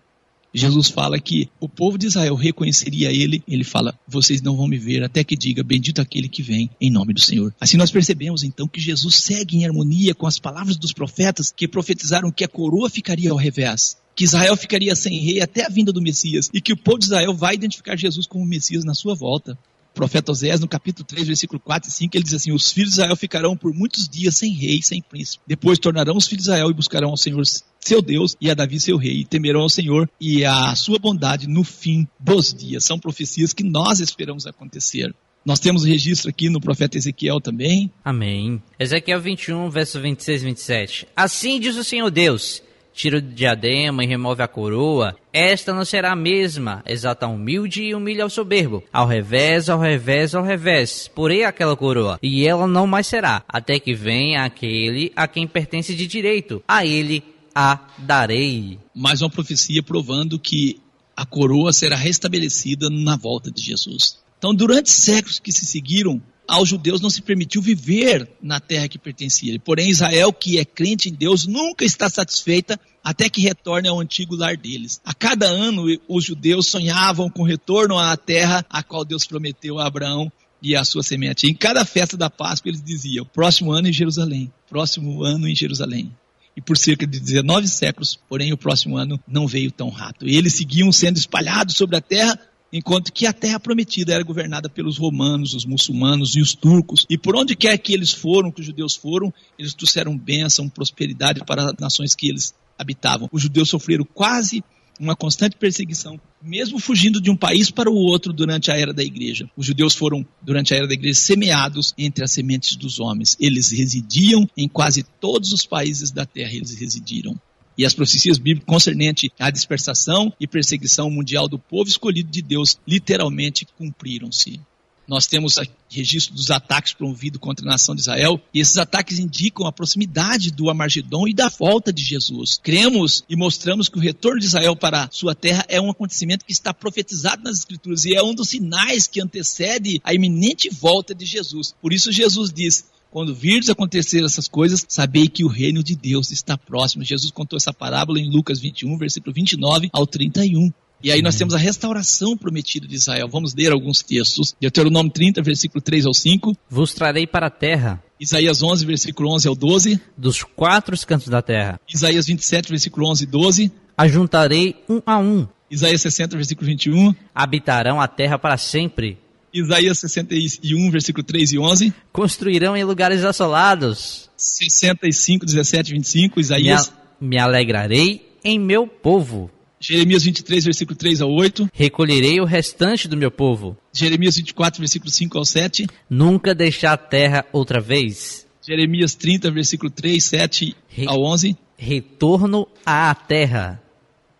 B: Jesus fala que o povo de Israel reconheceria ele, ele fala: vocês não vão me ver até que diga bendito aquele que vem em nome do Senhor. Assim nós percebemos então que Jesus segue em harmonia com as palavras dos profetas que profetizaram que a coroa ficaria ao revés. Que Israel ficaria sem rei até a vinda do Messias e que o povo de Israel vai identificar Jesus como Messias na sua volta. Profeta Oséias, no capítulo 3, versículo 4 e 5, ele diz assim: Os filhos de Israel ficarão por muitos dias sem rei, sem príncipe. Depois tornarão os filhos de Israel e buscarão ao Senhor seu Deus e a Davi seu rei, e temerão ao Senhor e a sua bondade no fim dos dias. São profecias que nós esperamos acontecer. Nós temos registro aqui no profeta Ezequiel também.
C: Amém. Ezequiel 21, verso 26 e 27. Assim diz o Senhor Deus: tira o diadema e remove a coroa. Esta não será a mesma. Exalta o humilde e humilha o soberbo. Ao revés, ao revés, ao revés. Porém aquela coroa. E ela não mais será. Até que venha aquele a quem pertence de direito. A ele a darei.
B: Mais uma profecia provando que a coroa será restabelecida na volta de Jesus. Então, durante séculos que se seguiram, aos judeus não se permitiu viver na terra que pertencia. Porém, Israel, que é crente em Deus, nunca está satisfeita até que retorne ao antigo lar deles. A cada ano, os judeus sonhavam com retorno à terra a qual Deus prometeu a Abraão e a sua semente. Em cada festa da Páscoa, eles diziam: próximo ano em Jerusalém, próximo ano em Jerusalém. E por cerca de 19 séculos, porém, o próximo ano não veio tão rápido. E eles seguiam sendo espalhados sobre a terra enquanto que a terra prometida era governada pelos romanos, os muçulmanos e os turcos. E por onde quer que eles foram, que os judeus foram, eles trouxeram bênção, prosperidade para as nações que eles habitavam. Os judeus sofreram quase uma constante perseguição, mesmo fugindo de um país para o outro durante a era da igreja. Os judeus foram, durante a era da igreja, semeados entre as sementes dos homens. Eles residiam em quase todos os países da terra, eles residiram. E as profecias bíblicas concernentes à dispersação e perseguição mundial do povo escolhido de Deus literalmente cumpriram-se. Nós temos registro dos ataques promovidos contra a nação de Israel, e esses ataques indicam a proximidade do Amargedon e da volta de Jesus. Cremos e mostramos que o retorno de Israel para sua terra é um acontecimento que está profetizado nas Escrituras e é um dos sinais que antecede a iminente volta de Jesus. Por isso, Jesus diz: quando virdes acontecer essas coisas, sabei que o reino de Deus está próximo. Jesus contou essa parábola em Lucas 21, versículo 29 ao 31. E aí nós temos a restauração prometida de Israel. Vamos ler alguns textos. Deuteronômio 30, versículo 3 ao 5.
C: Vos trarei para a terra,
B: Isaías 11, versículo 11 ao 12.
C: dos quatro cantos da terra.
B: Isaías 27, versículo 11 e 12.
C: Ajuntarei um a um.
B: Isaías 60, versículo 21.
C: Habitarão a terra para sempre.
B: Isaías 61, versículo 3 e 11.
C: Construirão em lugares assolados.
B: 65, 17 e 25.
C: Me,
B: Isaías.
C: a- me alegrarei em meu povo.
B: Jeremias 23, versículo 3 ao 8.
C: Recolherei o restante do meu povo.
B: Jeremias 24, versículo 5 ao 7.
C: Nunca deixar a terra outra vez.
B: Jeremias 30, versículo 3, 7
C: Re-
B: ao 11.
C: Retorno à terra.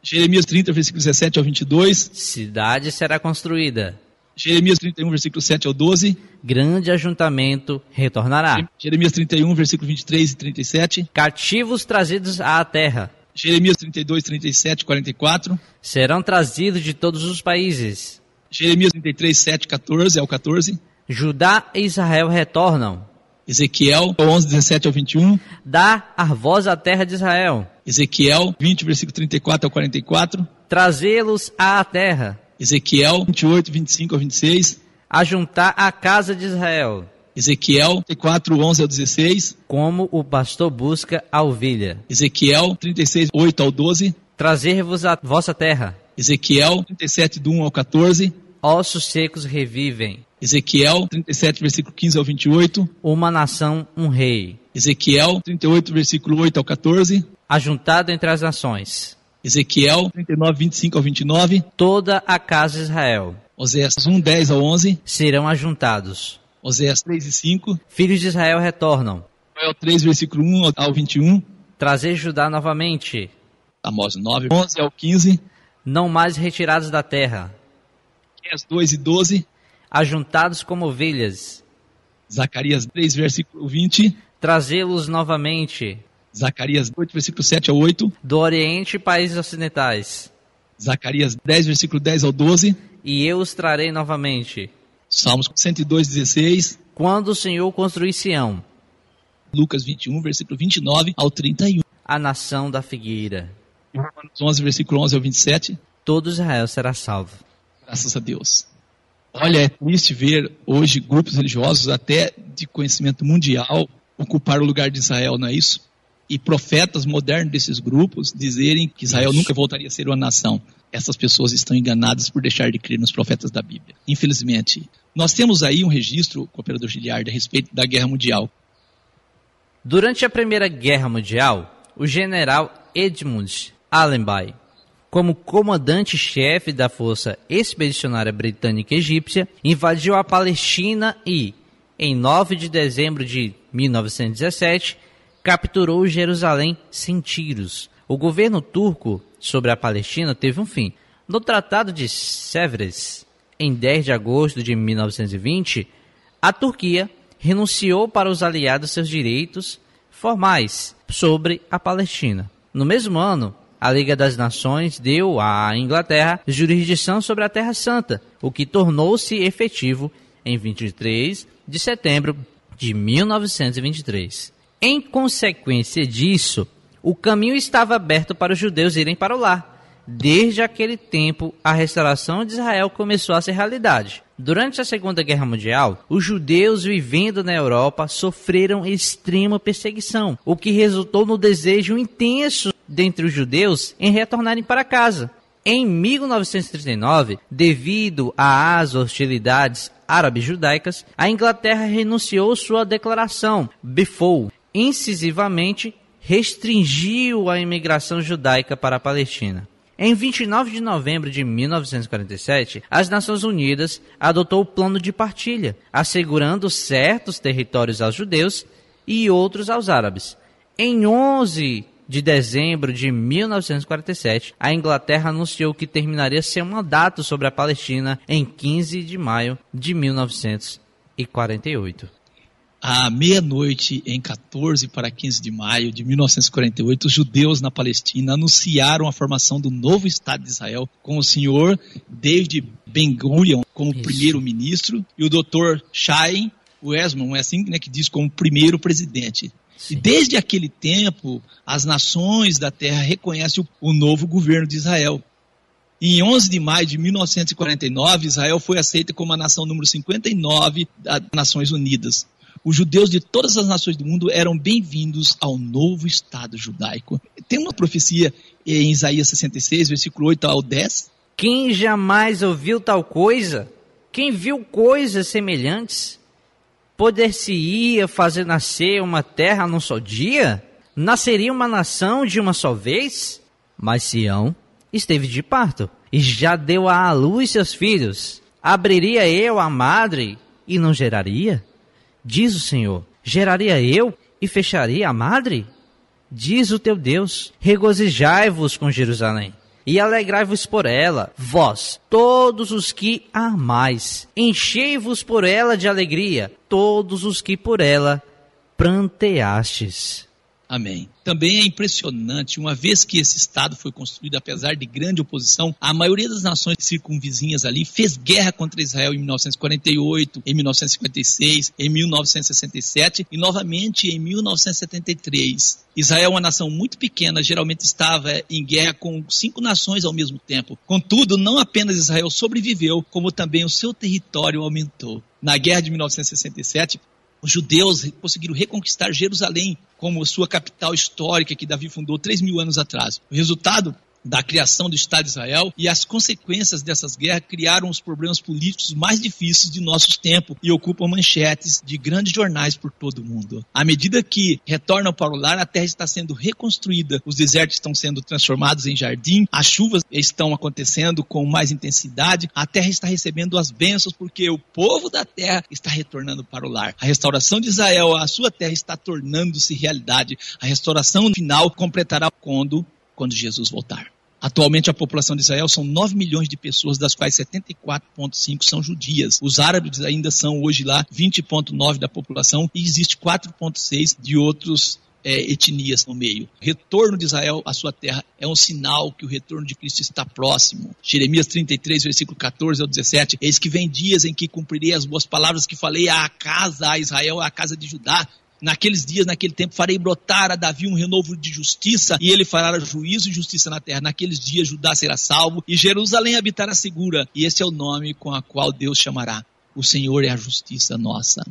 B: Jeremias 30, versículo 17 ao 22.
C: Cidade será construída.
B: Jeremias 31, versículo 7 ao 12.
C: Grande ajuntamento retornará.
B: Jeremias 31, versículo 23 e 37.
C: Cativos trazidos à terra.
B: Jeremias 32, 37 e 44.
C: Serão trazidos de todos os países.
B: Jeremias 33, 7 14 ao 14.
C: Judá e Israel retornam.
B: Ezequiel 11, 17 ao 21.
C: Dá a voz à terra de Israel.
B: Ezequiel 20, versículo 34 ao 44.
C: Trazê-los à terra.
B: Ezequiel 28, 25 ao 26.
C: Ajuntar a casa de Israel.
B: Ezequiel 34, 11 ao 16.
C: Como o pastor busca a ovelha.
B: Ezequiel 36, 8 ao 12.
C: Trazer-vos a vossa terra.
B: Ezequiel 37, do 1 ao 14.
C: Ossos secos revivem.
B: Ezequiel 37, versículo 15 ao 28.
C: Uma nação, um rei.
B: Ezequiel 38, versículo 8 ao 14.
C: Ajuntado entre as nações.
B: Ezequiel 39, 25 ao 29.
C: Toda a casa de Israel.
B: Oséias 1, 10 ao 11.
C: Serão ajuntados.
B: Oséias 3 e 5.
C: Filhos de Israel retornam.
B: Joel 3, versículo 1 ao 21.
C: Trazer Judá novamente.
B: Amós 9, 11 ao 15.
C: Não mais retirados da terra.
B: Zacarias 2 e 12.
C: Ajuntados como ovelhas.
B: Zacarias 3, versículo 20.
C: Trazê-los novamente.
B: Zacarias 8, versículo 7 ao 8.
C: Do Oriente e países ocidentais.
B: Zacarias 10, versículo 10 ao 12.
C: E eu os trarei novamente.
B: Salmos 102, 16.
C: Quando o Senhor construir Sião,
B: Lucas 21, versículo 29 ao 31.
C: a nação da figueira,
B: Romanos 11, versículo 11 ao 27.
C: todo Israel será salvo.
B: Graças a Deus. Olha, é triste ver hoje grupos religiosos, até de conhecimento mundial, ocupar o lugar de Israel, não é isso? E profetas modernos desses grupos dizerem que Israel nunca voltaria a ser uma nação. Essas pessoas estão enganadas por deixar de crer nos profetas da Bíblia. Infelizmente, Nós temos aí um registro, cooperador Giliard, a respeito da Guerra Mundial.
C: Durante a Primeira Guerra Mundial, o general Edmund Allenby, como comandante-chefe da Força Expedicionária Britânica Egípcia, invadiu a Palestina e, em 9 de dezembro de 1917, capturou Jerusalém sem tiros. O governo turco sobre a Palestina teve um fim. No Tratado de Sèvres, em 10 de agosto de 1920, a Turquia renunciou para os aliados seus direitos formais sobre a Palestina. No mesmo ano, a Liga das Nações deu à Inglaterra jurisdição sobre a Terra Santa, o que tornou-se efetivo em 23 de setembro de 1923. Em consequência disso, o caminho estava aberto para os judeus irem para o lar. Desde aquele tempo, a restauração de Israel começou a ser realidade. Durante a Segunda Guerra Mundial, os judeus vivendo na Europa sofreram extrema perseguição, o que resultou no desejo intenso dentre os judeus em retornarem para casa. Em 1939, devido às hostilidades árabe-judaicas, a Inglaterra renunciou sua declaração, Before, incisivamente restringiu a imigração judaica para a Palestina. Em 29 de novembro de 1947, as Nações Unidas adotou o plano de partilha, assegurando certos territórios aos judeus e outros aos árabes. Em 11 de dezembro de 1947, a Inglaterra anunciou que terminaria seu mandato sobre a Palestina em 15 de maio de 1948
B: à meia-noite, em 14 para 15 de maio de 1948, os judeus na Palestina anunciaram a formação do novo Estado de Israel com o senhor David Ben-Gurion como primeiro-ministro e o Dr. Chaim Weizmann, é assim né, que diz, como primeiro presidente. Sim. E desde aquele tempo, as nações da terra reconhecem o, o novo governo de Israel. Em 11 de maio de 1949, Israel foi aceita como a nação número 59 das Nações Unidas os judeus de todas as nações do mundo eram bem-vindos ao novo Estado judaico. Tem uma profecia em Isaías 66, versículo 8 ao 10.
C: Quem jamais ouviu tal coisa? Quem viu coisas semelhantes? Poder-se-ia fazer nascer uma terra num só dia? Nasceria uma nação de uma só vez? Mas Sião esteve de parto e já deu à luz seus filhos. Abriria eu a madre e não geraria? Diz o Senhor: Geraria eu e fecharia a madre? Diz o teu Deus: Regozijai-vos com Jerusalém e alegrai-vos por ela, vós, todos os que a amais. Enchei-vos por ela de alegria, todos os que por ela pranteastes.
B: Amém. Também é impressionante, uma vez que esse Estado foi construído, apesar de grande oposição, a maioria das nações circunvizinhas ali fez guerra contra Israel em 1948, em 1956, em 1967 e novamente em 1973. Israel é uma nação muito pequena, geralmente estava em guerra com cinco nações ao mesmo tempo. Contudo, não apenas Israel sobreviveu, como também o seu território aumentou. Na guerra de 1967, os judeus conseguiram reconquistar Jerusalém como sua capital histórica que Davi fundou três mil anos atrás. O resultado da criação do Estado de Israel e as consequências dessas guerras criaram os problemas políticos mais difíceis de nossos tempos e ocupam manchetes de grandes jornais por todo o mundo. À medida que retornam para o lar, a terra está sendo reconstruída, os desertos estão sendo transformados em jardim, as chuvas estão acontecendo com mais intensidade, a terra está recebendo as bênçãos porque o povo da terra está retornando para o lar. A restauração de Israel, a sua terra está tornando-se realidade. A restauração final completará quando quando Jesus voltar. Atualmente a população de Israel são 9 milhões de pessoas, das quais 74,5 são judias. Os árabes ainda são hoje lá 20,9 da população e existe 4,6 de outros é, etnias no meio. O retorno de Israel à sua terra é um sinal que o retorno de Cristo está próximo. Jeremias 33, versículo 14 ao 17. Eis que vem dias em que cumprirei as boas palavras que falei à casa, a Israel, à casa de Judá, naqueles dias, naquele tempo, farei brotar a Davi um renovo de justiça, e ele fará juízo e justiça na terra. Naqueles dias, Judá será salvo, e Jerusalém habitará segura. E esse é o nome com a qual Deus chamará. O Senhor é a justiça nossa.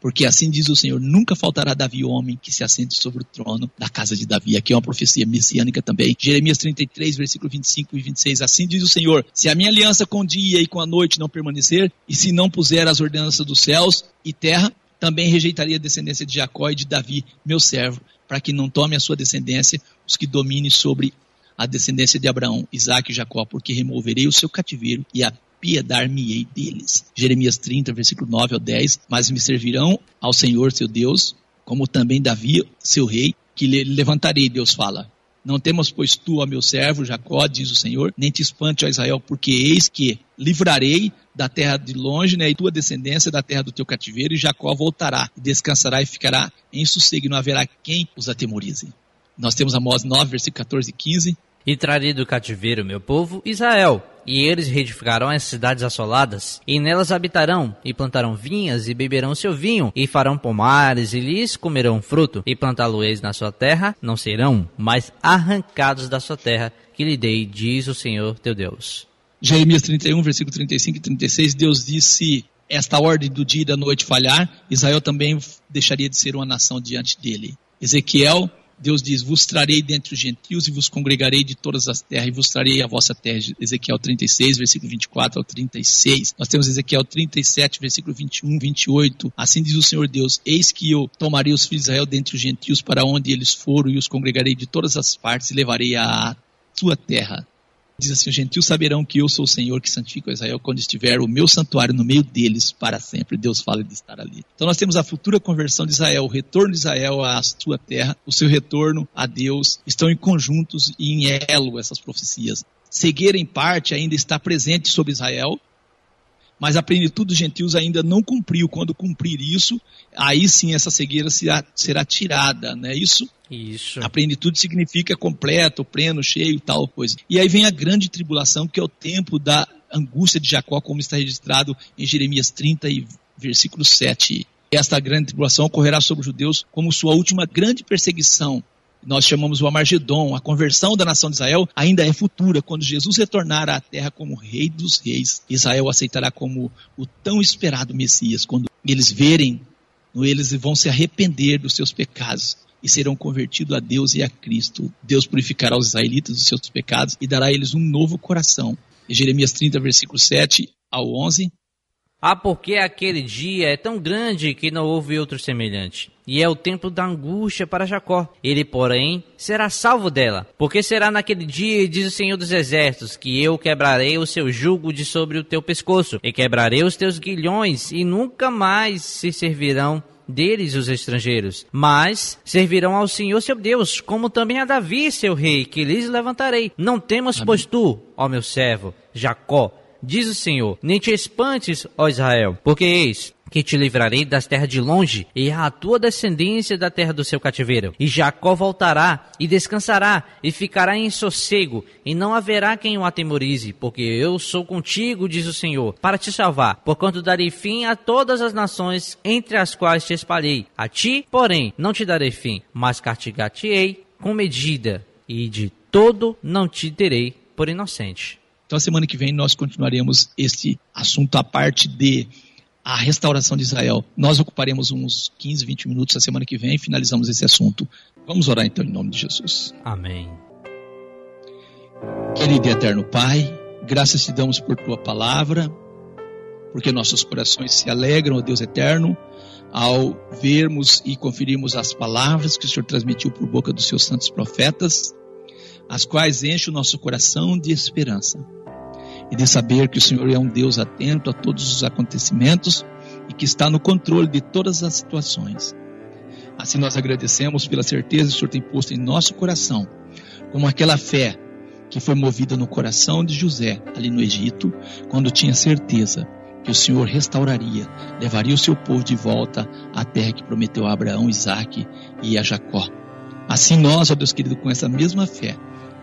B: Porque assim diz o Senhor: nunca faltará Davi homem que se assente sobre o trono da casa de Davi. Aqui é uma profecia messiânica também. Jeremias 33, versículo 25 e 26. Assim diz o Senhor: Se a minha aliança com o dia e com a noite não permanecer, e se não puser as ordenanças dos céus e terra, também rejeitaria a descendência de Jacó e de Davi, meu servo, para que não tome a sua descendência os que dominem sobre a descendência de Abraão, Isaac e Jacó, porque removerei o seu cativeiro e a piedar-me-ei deles. Jeremias 30, versículo 9 ao 10. Mas me servirão ao Senhor seu Deus, como também Davi, seu rei, que levantarei, Deus fala. Não temas, pois tu, ó meu servo Jacó, diz o Senhor, nem te espante, ó Israel, porque eis que livrarei da terra de longe, né, e tua descendência da terra do teu cativeiro, e Jacó voltará, e descansará e ficará em sossego, e não haverá quem os atemorize. Nós temos Amós 9, versículo 14 e 15.
C: E trarei do cativeiro meu povo Israel, e eles reedificarão as cidades assoladas, e nelas habitarão, e plantarão vinhas, e beberão seu vinho, e farão pomares, e lhes comerão fruto, e plantá-lo-eis na sua terra, não serão, mas arrancados da sua terra, que lhe dei, diz o Senhor teu Deus.
B: Jeremias 31, versículo 35 e 36, Deus disse: Esta ordem do dia e da noite falhar, Israel também deixaria de ser uma nação diante dele. Ezequiel Deus diz: Vos trarei dentre os gentios e vos congregarei de todas as terras e vos trarei a vossa terra. Ezequiel 36, versículo 24 ao 36. Nós temos Ezequiel 37, versículo 21, 28. Assim diz o Senhor Deus: Eis que eu tomarei os filhos de Israel dentre os gentios para onde eles foram e os congregarei de todas as partes e levarei à sua terra. Diz assim: os gentios saberão que eu sou o Senhor que santifico Israel quando estiver o meu santuário no meio deles para sempre. Deus fala de estar ali. Então nós temos a futura conversão de Israel, o retorno de Israel à sua terra, o seu retorno a Deus. Estão em conjuntos e em elo essas profecias. Cegueira em parte ainda está presente sobre Israel, mas a plenitude dos gentios ainda não cumpriu. Quando cumprir isso, aí sim essa cegueira será, será tirada, não é isso?
C: Isso.
B: A plenitude significa completo, pleno, cheio, tal coisa. E aí vem a grande tribulação, que é o tempo da angústia de Jacó, como está registrado em Jeremias 30 e versículo 7. Esta grande tribulação ocorrerá sobre os judeus como sua última grande perseguição. Nós chamamos o Amargedon, a conversão da nação de Israel ainda é futura. Quando Jesus retornar à terra como rei dos reis, Israel aceitará como o tão esperado Messias. Quando eles verem, eles vão se arrepender dos seus pecados e serão convertidos a Deus e a Cristo. Deus purificará os israelitas dos seus pecados e dará a eles um novo coração. Em Jeremias 30, versículo 7 ao 11.
C: Ah, porque aquele dia é tão grande que não houve outro semelhante. E é o tempo da angústia para Jacó. Ele, porém, será salvo dela. Porque será naquele dia, diz o Senhor dos Exércitos, que eu quebrarei o seu jugo de sobre o teu pescoço, e quebrarei os teus guilhões, e nunca mais se servirão deles os estrangeiros, mas servirão ao Senhor seu Deus, como também a Davi seu rei, que lhes levantarei. Não temas, pois tu, ó meu servo, Jacó, diz o Senhor, nem te espantes, ó Israel, porque eis que te livrarei das terras de longe, e a tua descendência da terra do seu cativeiro. E Jacó voltará, e descansará, e ficará em sossego, e não haverá quem o atemorize, porque eu sou contigo, diz o Senhor, para te salvar, porquanto darei fim a todas as nações entre as quais te espalhei. A ti, porém, não te darei fim, mas castigar-te-ei com medida, e de todo não te terei por inocente.
B: Então, a semana que vem nós continuaremos este assunto à parte de a restauração de Israel. Nós ocuparemos uns 15, 20 minutos a semana que vem e finalizamos esse assunto. Vamos orar então em nome de Jesus.
C: Amém.
B: Querido e eterno Pai, graças te damos por tua palavra, porque nossos corações se alegram, ó Deus eterno, ao vermos e conferirmos as palavras que o Senhor transmitiu por boca dos seus santos profetas, as quais enchem o nosso coração de esperança e de saber que o Senhor é um Deus atento a todos os acontecimentos e que está no controle de todas as situações. Assim nós agradecemos pela certeza que o Senhor tem posto em nosso coração, como aquela fé que foi movida no coração de José, ali no Egito, quando tinha certeza que o Senhor restauraria, levaria o seu povo de volta à terra que prometeu a Abraão, Isaac e a Jacó. Assim nós, ó Deus querido, com essa mesma fé,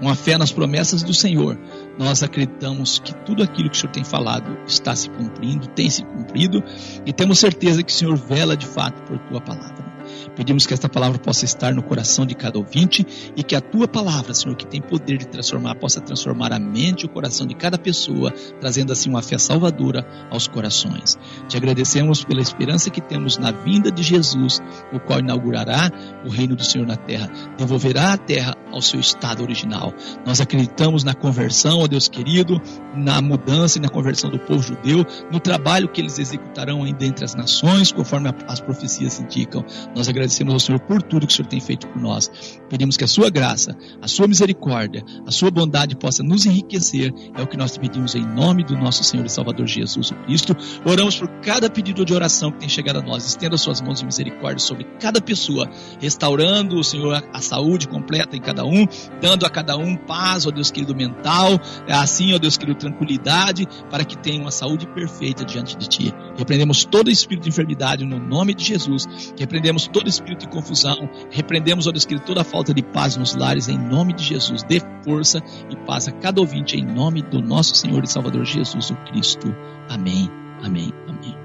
B: uma fé nas promessas do Senhor, nós acreditamos que tudo aquilo que o Senhor tem falado está se cumprindo, tem se cumprido, e temos certeza que o Senhor vela de fato por tua palavra. Pedimos que esta palavra possa estar no coração de cada ouvinte e que a tua palavra, Senhor, que tem poder de transformar, possa transformar a mente e o coração de cada pessoa, trazendo assim uma fé salvadora aos corações. Te agradecemos pela esperança que temos na vinda de Jesus, o qual inaugurará o reino do Senhor na terra, devolverá a terra ao seu estado original. Nós acreditamos na conversão, ó Deus querido, na mudança e na conversão do povo judeu, no trabalho que eles executarão ainda entre as nações, conforme as profecias indicam. Nós agradecemos ao Senhor por tudo que o Senhor tem feito por nós. Pedimos que a sua graça, a sua misericórdia, a sua bondade possa nos enriquecer. É o que nós te pedimos em nome do nosso Senhor e Salvador Jesus Cristo. Oramos por cada pedido de oração que tem chegado a nós. Estenda suas mãos de misericórdia sobre cada pessoa, restaurando, o Senhor, a, saúde completa em cada um, dando a cada um paz, ó Deus querido, mental, assim, ó Deus querido, tranquilidade, para que tenham uma saúde perfeita diante de Ti. Repreendemos todo espírito de enfermidade no nome de Jesus. Repreendemos todo espírito de confusão. Repreendemos, ó Deus querido, toda falta de paz nos lares em nome de Jesus. Dê força e paz a cada ouvinte em nome do nosso Senhor e Salvador Jesus o Cristo. Amém. Amém. Amém.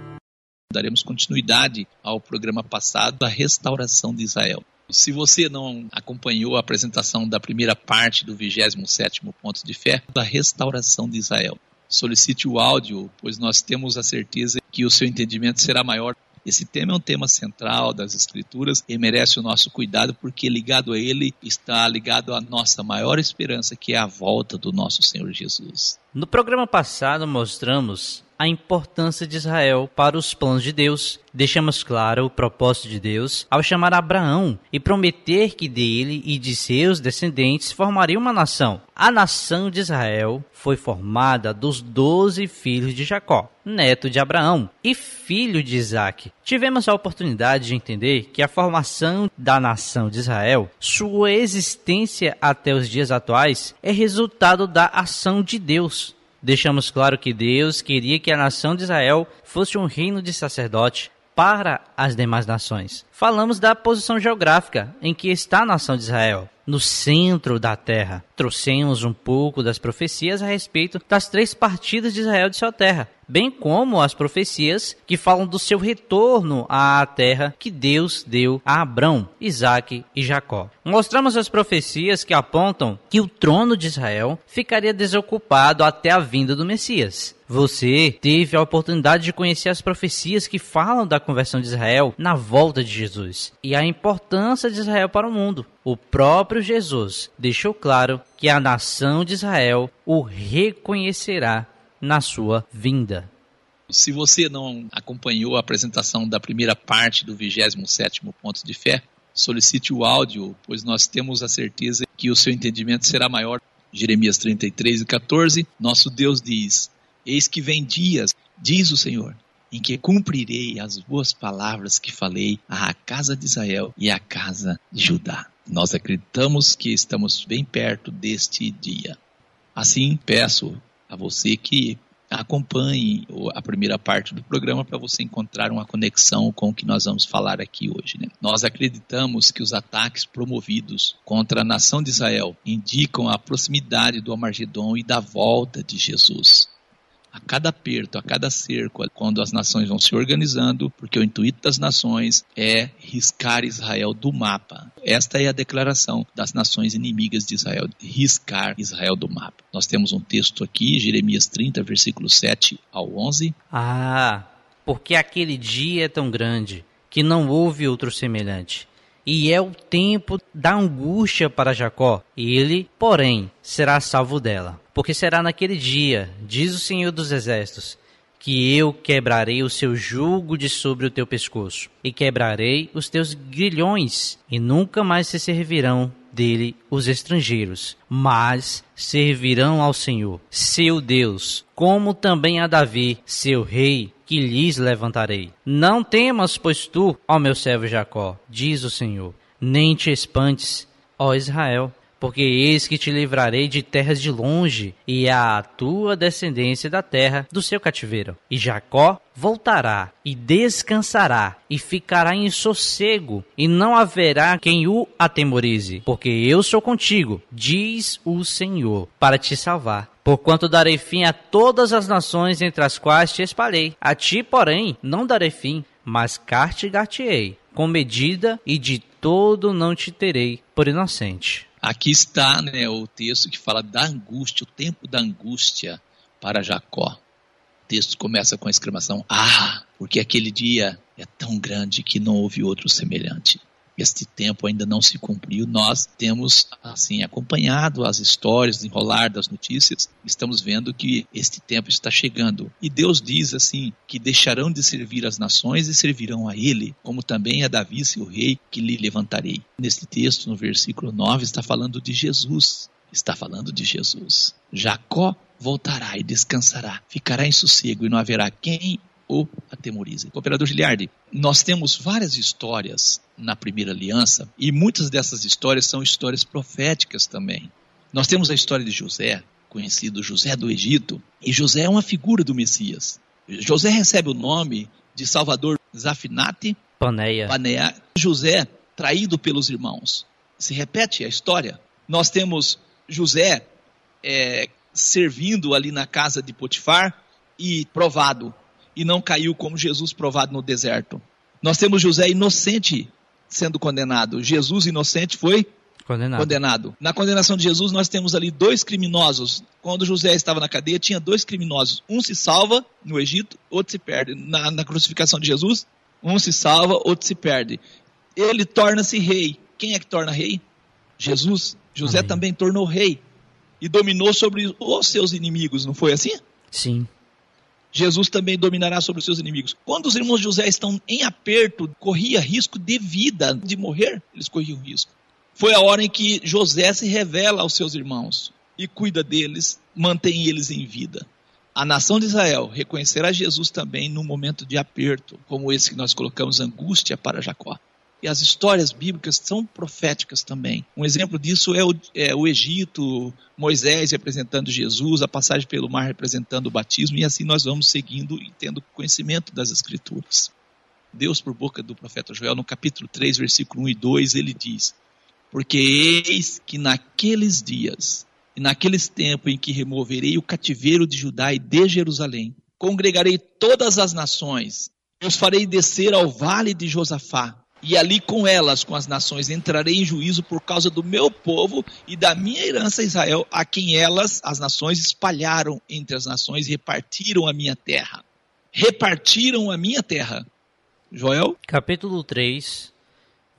B: Daremos continuidade ao programa passado da restauração de Israel. Se você não acompanhou a apresentação da primeira parte do 27º ponto de fé, da restauração de Israel, solicite o áudio, pois nós temos a certeza que o seu entendimento será maior. Esse tema é um tema central das Escrituras e merece o nosso cuidado, porque ligado a ele está ligado à nossa maior esperança, que é a volta do nosso Senhor Jesus.
C: No programa passado mostramos a importância de Israel para os planos de Deus. Deixamos claro o propósito de Deus ao chamar Abraão e prometer que dele e de seus descendentes formaria uma nação. A nação de Israel foi formada dos doze filhos de Jacó, neto de Abraão e filho de Isaac. Tivemos a oportunidade de entender que a formação da nação de Israel, sua existência até os dias atuais, é resultado da ação de Deus deixamos claro que Deus queria que a nação de Israel fosse um reino de sacerdote para as demais nações. Falamos da posição geográfica em que está a nação de Israel, no centro da terra. Trouxemos um pouco das profecias a respeito das três partidas de Israel de sua terra, bem como as profecias que falam do seu retorno à terra que Deus deu a Abrão, Isaque e Jacó. Mostramos as profecias que apontam que o trono de Israel ficaria desocupado até a vinda do Messias. Você teve a oportunidade de conhecer as profecias que falam da conversão de Israel na volta de Jesus e a importância de Israel para o mundo. O próprio Jesus deixou claro que a nação de Israel o reconhecerá na sua vinda.
B: Se você não acompanhou a apresentação da primeira parte do 27º ponto de fé, solicite o áudio, pois nós temos a certeza que o seu entendimento será maior. Jeremias 33 e 14, nosso Deus diz: Eis que vem dias, diz o Senhor, em que cumprirei as boas palavras que falei à casa de Israel e à casa de Judá. Nós acreditamos que estamos bem perto deste dia. Assim, peço a você que acompanhe a primeira parte do programa para você encontrar uma conexão com o que nós vamos falar aqui hoje. Né? Nós acreditamos que os ataques promovidos contra a nação de Israel indicam a proximidade do Amargedon e da volta de Jesus a cada aperto, a cada cerco, quando as nações vão se organizando, porque o intuito das nações é riscar Israel do mapa. Esta é a declaração das nações inimigas de Israel, riscar Israel do mapa. Nós temos um texto aqui, Jeremias 30, versículos 7 ao 11.
C: Ah, porque aquele dia é tão grande que não houve outro semelhante. E é o tempo da angústia para Jacó. Ele, porém, será salvo dela. Porque será naquele dia, diz o Senhor dos Exércitos, que eu quebrarei o seu jugo de sobre o teu pescoço, e quebrarei os teus grilhões, e nunca mais se servirão dele os estrangeiros, mas servirão ao Senhor, seu Deus, como também a Davi, seu rei, que lhes levantarei. Não temas, pois tu, ó meu servo Jacó, diz o Senhor, nem te espantes, ó Israel, porque eis que te livrarei de terras de longe, e a tua descendência da terra do seu cativeiro. E Jacó voltará e descansará, e ficará em sossego, e não haverá quem o atemorize, porque eu sou contigo, diz o Senhor, para te salvar. Porquanto darei fim a todas as nações entre as quais te espalhei. A ti, porém, não darei fim, mas castigar-te-ei com medida e de todo não te terei por inocente.
B: Aqui está né, o texto que fala da angústia, o tempo da angústia para Jacó. O texto começa com a exclamação: Ah, porque aquele dia é tão grande que não houve outro semelhante. Este tempo ainda não se cumpriu. Nós temos assim acompanhado as histórias, enrolar das notícias. Estamos vendo que este tempo está chegando. E Deus diz assim que deixarão de servir as nações e servirão a Ele, como também a Davi, seu rei, que lhe levantarei. Neste texto, no versículo 9, está falando de Jesus. Está falando de Jesus. Jacó voltará e descansará, ficará em sossego e não haverá quem o atemorize. Cooperador Giliardi, nós temos várias histórias na primeira aliança e muitas dessas histórias são histórias proféticas também. Nós temos a história de José, conhecido José do Egito, e José é uma figura do Messias. José recebe o nome de Salvador Zafinate
C: Paneia.
B: Paneia, José traído pelos irmãos. Se repete a história. Nós temos José é, servindo ali na casa de Potifar e provado, e não caiu como Jesus provado no deserto. Nós temos José inocente sendo condenado. Jesus inocente foi
C: Condenado.
B: condenado. Na condenação de Jesus, nós temos ali dois criminosos. Quando José estava na cadeia, tinha dois criminosos. Um se salva no Egito, outro se perde. Na, na crucificação de Jesus, um se salva, outro se perde. Ele torna-se rei. Quem é que torna rei? Jesus. José
C: Amém.
B: também tornou rei. E dominou sobre os seus inimigos, não foi assim?
C: Sim.
B: Jesus também dominará sobre os seus inimigos. Quando os irmãos de José estão em aperto, corria risco de vida, de morrer, eles corriam risco. Foi a hora em que José se revela aos seus irmãos e cuida deles, mantém eles em vida. A nação de Israel reconhecerá Jesus também num momento de aperto, como esse que nós colocamos angústia para Jacó. E as histórias bíblicas são proféticas também. Um exemplo disso é o, é o Egito, Moisés representando Jesus, a passagem pelo mar representando o batismo, e assim nós vamos seguindo e tendo conhecimento das Escrituras. Deus, por boca do profeta Joel, no capítulo 3, versículo 1 e 2, ele diz: Porque eis que naqueles dias e naqueles tempos em que removerei o cativeiro de Judá e de Jerusalém, congregarei todas as nações, os farei descer ao vale de Josafá, e ali com elas, com as nações, entrarei em juízo por causa do meu povo e da minha herança Israel, a quem elas, as nações, espalharam entre as nações e repartiram a minha terra. Repartiram a minha terra. Joel?
C: Capítulo 3,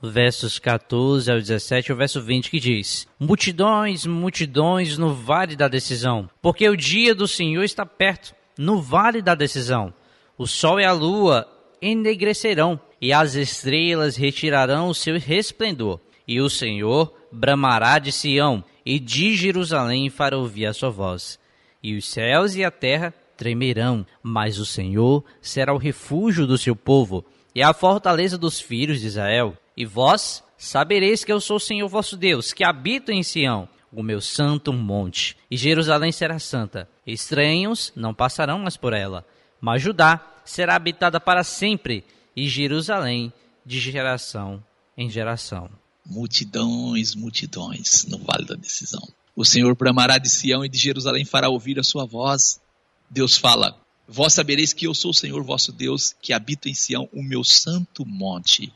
C: versos 14 ao 17, o verso 20 que diz: Multidões, multidões no vale da decisão, porque o dia do Senhor está perto, no vale da decisão. O sol e a lua enegrecerão, e as estrelas retirarão o seu resplendor, e o Senhor bramará de Sião, e de Jerusalém fará ouvir a sua voz. E os céus e a terra tremerão, mas o Senhor será o refúgio do seu povo, e a fortaleza dos filhos de Israel. E vós sabereis que eu sou o Senhor vosso Deus, que habito em Sião, o meu santo monte, e Jerusalém será santa. Estranhos não passarão mais por ela, mas Judá será habitada para sempre, e Jerusalém de geração em geração.
B: Multidões, multidões no vale da decisão. O Senhor bramará de Sião e de Jerusalém fará ouvir a sua voz. Deus fala: Vós sabereis que eu sou o Senhor vosso Deus, que habito em Sião, o meu santo monte.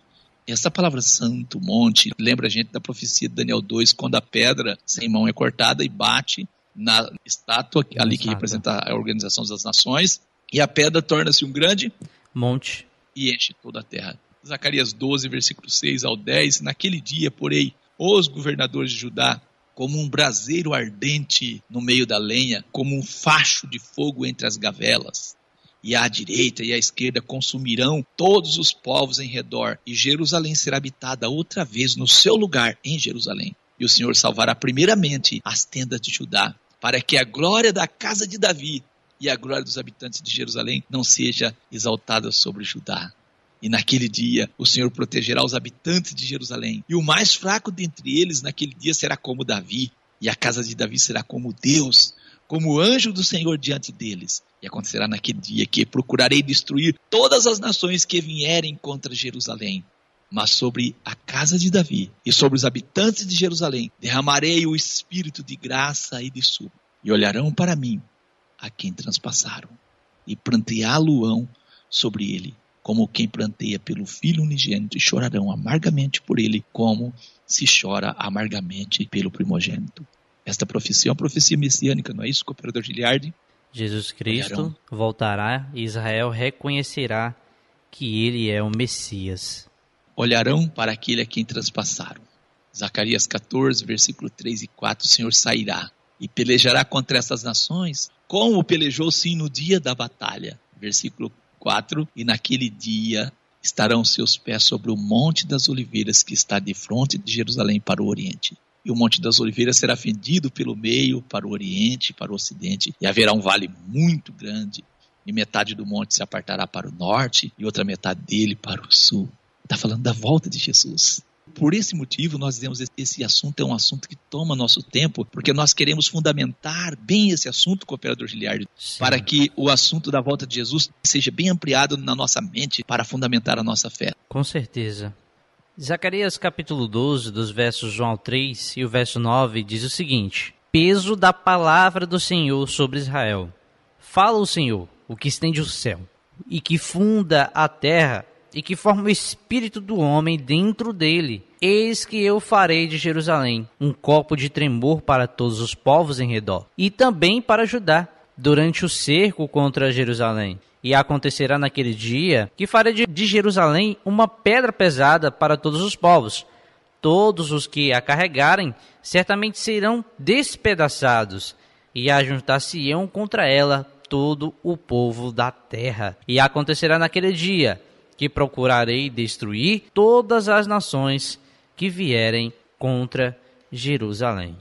B: Essa palavra santo monte lembra a gente da profecia de Daniel 2, quando a pedra sem mão é cortada e bate na estátua ali que representa a organização das nações, e a pedra torna-se um grande
C: Monte.
B: e enche toda a terra. Zacarias 12, versículo 6 ao 10. Naquele dia, porém, os governadores de Judá, como um braseiro ardente no meio da lenha, como um facho de fogo entre as gavelas. E à direita e à esquerda consumirão todos os povos em redor, e Jerusalém será habitada outra vez no seu lugar em Jerusalém. E o Senhor salvará primeiramente as tendas de Judá, para que a glória da casa de Davi e a glória dos habitantes de Jerusalém não seja exaltada sobre Judá. E naquele dia o Senhor protegerá os habitantes de Jerusalém. E o mais fraco dentre eles naquele dia será como Davi. E a casa de Davi será como Deus, como o anjo do Senhor diante deles. E acontecerá naquele dia que procurarei destruir todas as nações que vierem contra Jerusalém. Mas sobre a casa de Davi e sobre os habitantes de Jerusalém derramarei o espírito de graça e de súplica. E olharão para mim a quem transpassaram, e planteá-lo-ão sobre ele como quem planteia pelo Filho unigênito, e chorarão amargamente por ele, como se chora amargamente pelo primogênito. Esta profecia é uma profecia messiânica, não é isso, cooperador Giliardi?
C: Jesus Cristo
B: Olharão.
C: voltará e Israel reconhecerá que ele é o Messias.
B: Olharão para aquele a quem transpassaram. Zacarias 14, versículo 3 e 4, o Senhor sairá e pelejará contra essas nações, como pelejou sim no dia da batalha. Versículo 4, e naquele dia estarão seus pés sobre o Monte das Oliveiras que está de frente de Jerusalém para o Oriente. E o Monte das Oliveiras será fendido pelo meio para o Oriente, para o Ocidente, e haverá um vale muito grande, e metade do monte se apartará para o norte e outra metade dele para o sul. Está falando da volta de Jesus. Por esse motivo, nós dizemos que esse assunto é um assunto que toma nosso tempo, porque nós queremos fundamentar bem esse assunto, cooperador Giliardi,
C: Sim.
B: para que o assunto da volta de Jesus seja bem ampliado na nossa mente para fundamentar a nossa fé.
C: Com certeza. Zacarias capítulo 12, dos versos João ao 3 e o verso 9 diz o seguinte: Peso da palavra do Senhor sobre Israel. Fala o Senhor, o que estende o céu, e que funda a terra, e que forma o espírito do homem dentro dele. Eis que eu farei de Jerusalém um copo de tremor para todos os povos em redor, e também para Judá, durante o cerco contra Jerusalém. E acontecerá naquele dia que farei de- Jerusalém uma pedra pesada para todos os povos. Todos os que a carregarem certamente serão despedaçados, e ajuntar-se-ão contra ela todo o povo da terra. E acontecerá naquele dia que procurarei destruir todas as nações que vierem contra Jerusalém.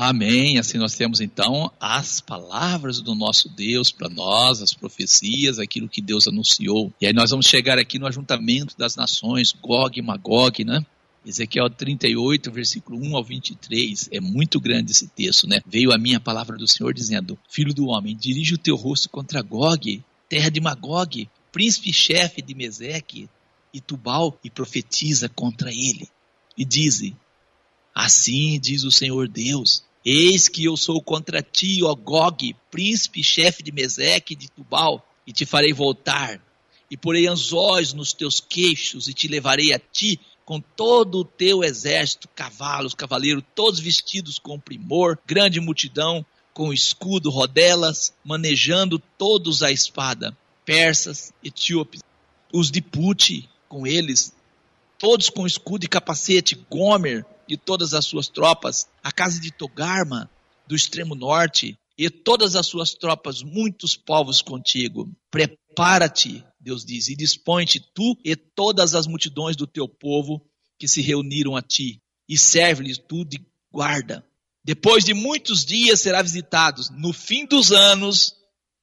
B: Amém. Assim nós temos então as palavras do nosso Deus para nós, as profecias, aquilo que Deus anunciou. E aí nós vamos chegar aqui no ajuntamento das nações, Gog e Magog, né? Ezequiel 38, versículo 1 ao 23. É muito grande esse texto, né? Veio a minha palavra do Senhor dizendo: Filho do homem, dirige o teu rosto contra Gog, terra de Magog, príncipe-chefe de Meseque e Tubal, e profetiza contra ele. E dize: Assim diz o Senhor Deus: Eis que eu sou contra ti, ó Gog, príncipe, chefe de Meseque e de Tubal, e te farei voltar, e porei anzóis nos teus queixos, e te levarei a ti com todo o teu exército, cavalos, cavaleiros, todos vestidos com primor, grande multidão, com escudo, rodelas, manejando todos a espada, persas, etíopes, os de Pute com eles, todos com escudo e capacete, Gomer e todas as suas tropas, a casa de Togarma, do extremo norte, e todas as suas tropas, muitos povos contigo. Prepara-te, Deus diz, e dispõe-te tu e todas as multidões do teu povo que se reuniram a ti, e serve-lhes tu de guarda. Depois de muitos dias será visitados. No fim dos anos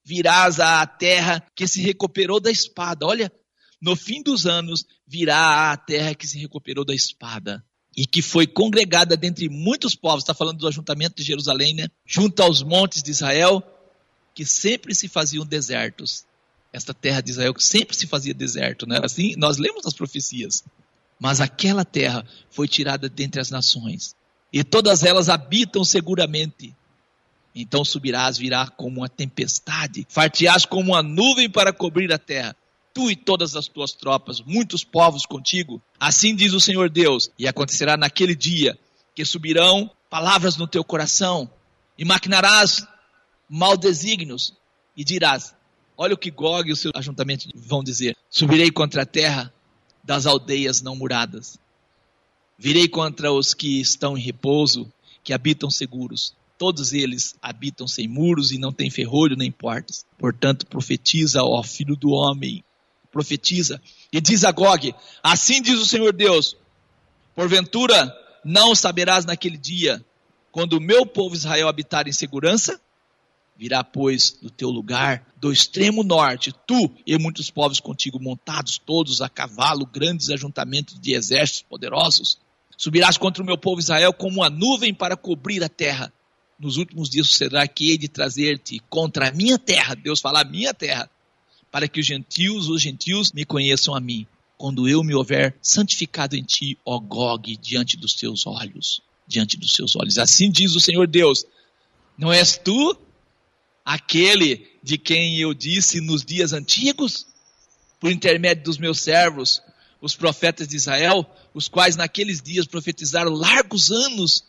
B: virás à terra que se recuperou da espada. Olha, no fim dos anos virá à terra que se recuperou da espada e que foi congregada dentre muitos povos. Está falando do ajuntamento de Jerusalém, né? Junto aos montes de Israel, que sempre se faziam desertos. Esta terra de Israel que sempre se fazia deserto, né? Assim, nós lemos as profecias. Mas aquela terra foi tirada dentre as nações, e todas elas habitam seguramente. Então subirás, virá como uma tempestade, farteás como uma nuvem para cobrir a terra. Tu e todas as tuas tropas, muitos povos contigo. Assim diz o Senhor Deus. E acontecerá naquele dia que subirão palavras no teu coração, e maquinarás mal desígnios, e dirás: Olha o que Gog e o seu ajuntamento vão dizer: Subirei contra a terra das aldeias não muradas. Virei contra os que estão em repouso, que habitam seguros. Todos eles habitam sem muros e não têm ferrolho nem portas. Portanto, profetiza, ó filho do homem, profetiza. E diz a Gog: Assim diz o Senhor Deus: Porventura não saberás naquele dia, quando o meu povo Israel habitar em segurança? Virá, pois, do teu lugar, do extremo norte, tu e muitos povos contigo, montados todos a cavalo, grandes ajuntamentos de exércitos poderosos. Subirás contra o meu povo Israel como uma nuvem para cobrir a terra. Nos últimos dias será que hei de trazer-te contra a minha terra, Deus fala a minha terra, para que os gentios, os gentios me conheçam a mim, quando eu me houver santificado em ti, ó Gog, diante dos teus olhos, diante dos seus olhos. Assim diz o Senhor Deus: Não és tu aquele de quem eu disse nos dias antigos? por intermédio dos meus servos, os profetas de Israel, os quais naqueles dias profetizaram largos anos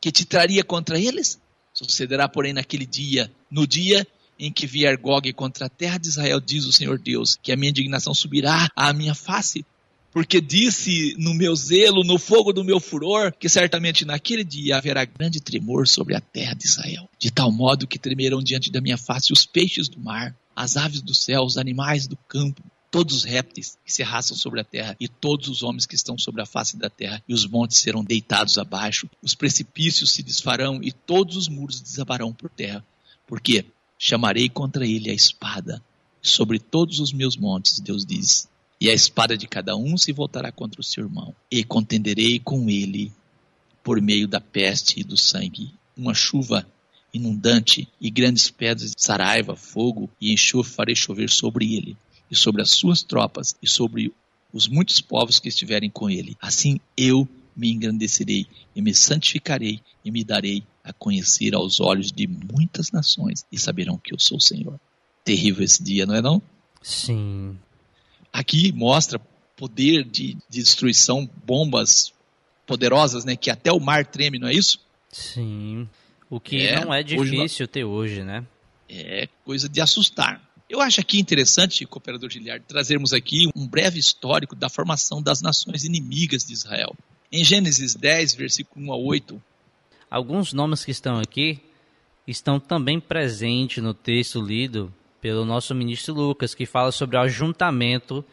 B: que te traria contra eles? Sucederá, porém, naquele dia, no dia em que vier Gog contra a terra de Israel, diz o Senhor Deus, que a minha indignação subirá à minha face. Porque disse no meu zelo, no fogo do meu furor, que certamente naquele dia haverá grande tremor sobre a terra de Israel, de tal modo que tremerão diante da minha face os peixes do mar, as aves do céu, os animais do campo, todos os répteis que se arrastam sobre a terra, e todos os homens que estão sobre a face da terra, e os montes serão deitados abaixo, os precipícios se desfarão, e todos os muros desabarão por terra. Porque chamarei contra ele a espada, sobre todos os meus montes, Deus diz. E a espada de cada um se voltará contra o seu irmão, e contenderei com ele por meio da peste e do sangue, uma chuva inundante e grandes pedras de saraiva, fogo e enxofre farei chover sobre ele e sobre as suas tropas e sobre os muitos povos que estiverem com ele. Assim eu me engrandecerei e me santificarei e me darei a conhecer aos olhos de muitas nações e saberão que eu sou o Senhor. Terrível esse dia, não é não?
C: Sim.
B: Aqui mostra poder de, de destruição, bombas poderosas, né? Que até o mar treme, não é isso?
C: Sim. O que
B: É,
C: não é
B: hoje
C: difícil ter hoje, né?
B: É coisa de assustar. Eu acho aqui interessante, cooperador Giliard, trazermos aqui um breve histórico da formação das nações inimigas de Israel. Em Gênesis 10, versículo 1 a 8,
C: Alguns nomes que estão aqui estão também presentes no texto lido pelo nosso ministro Lucas, que fala sobre o ajuntamento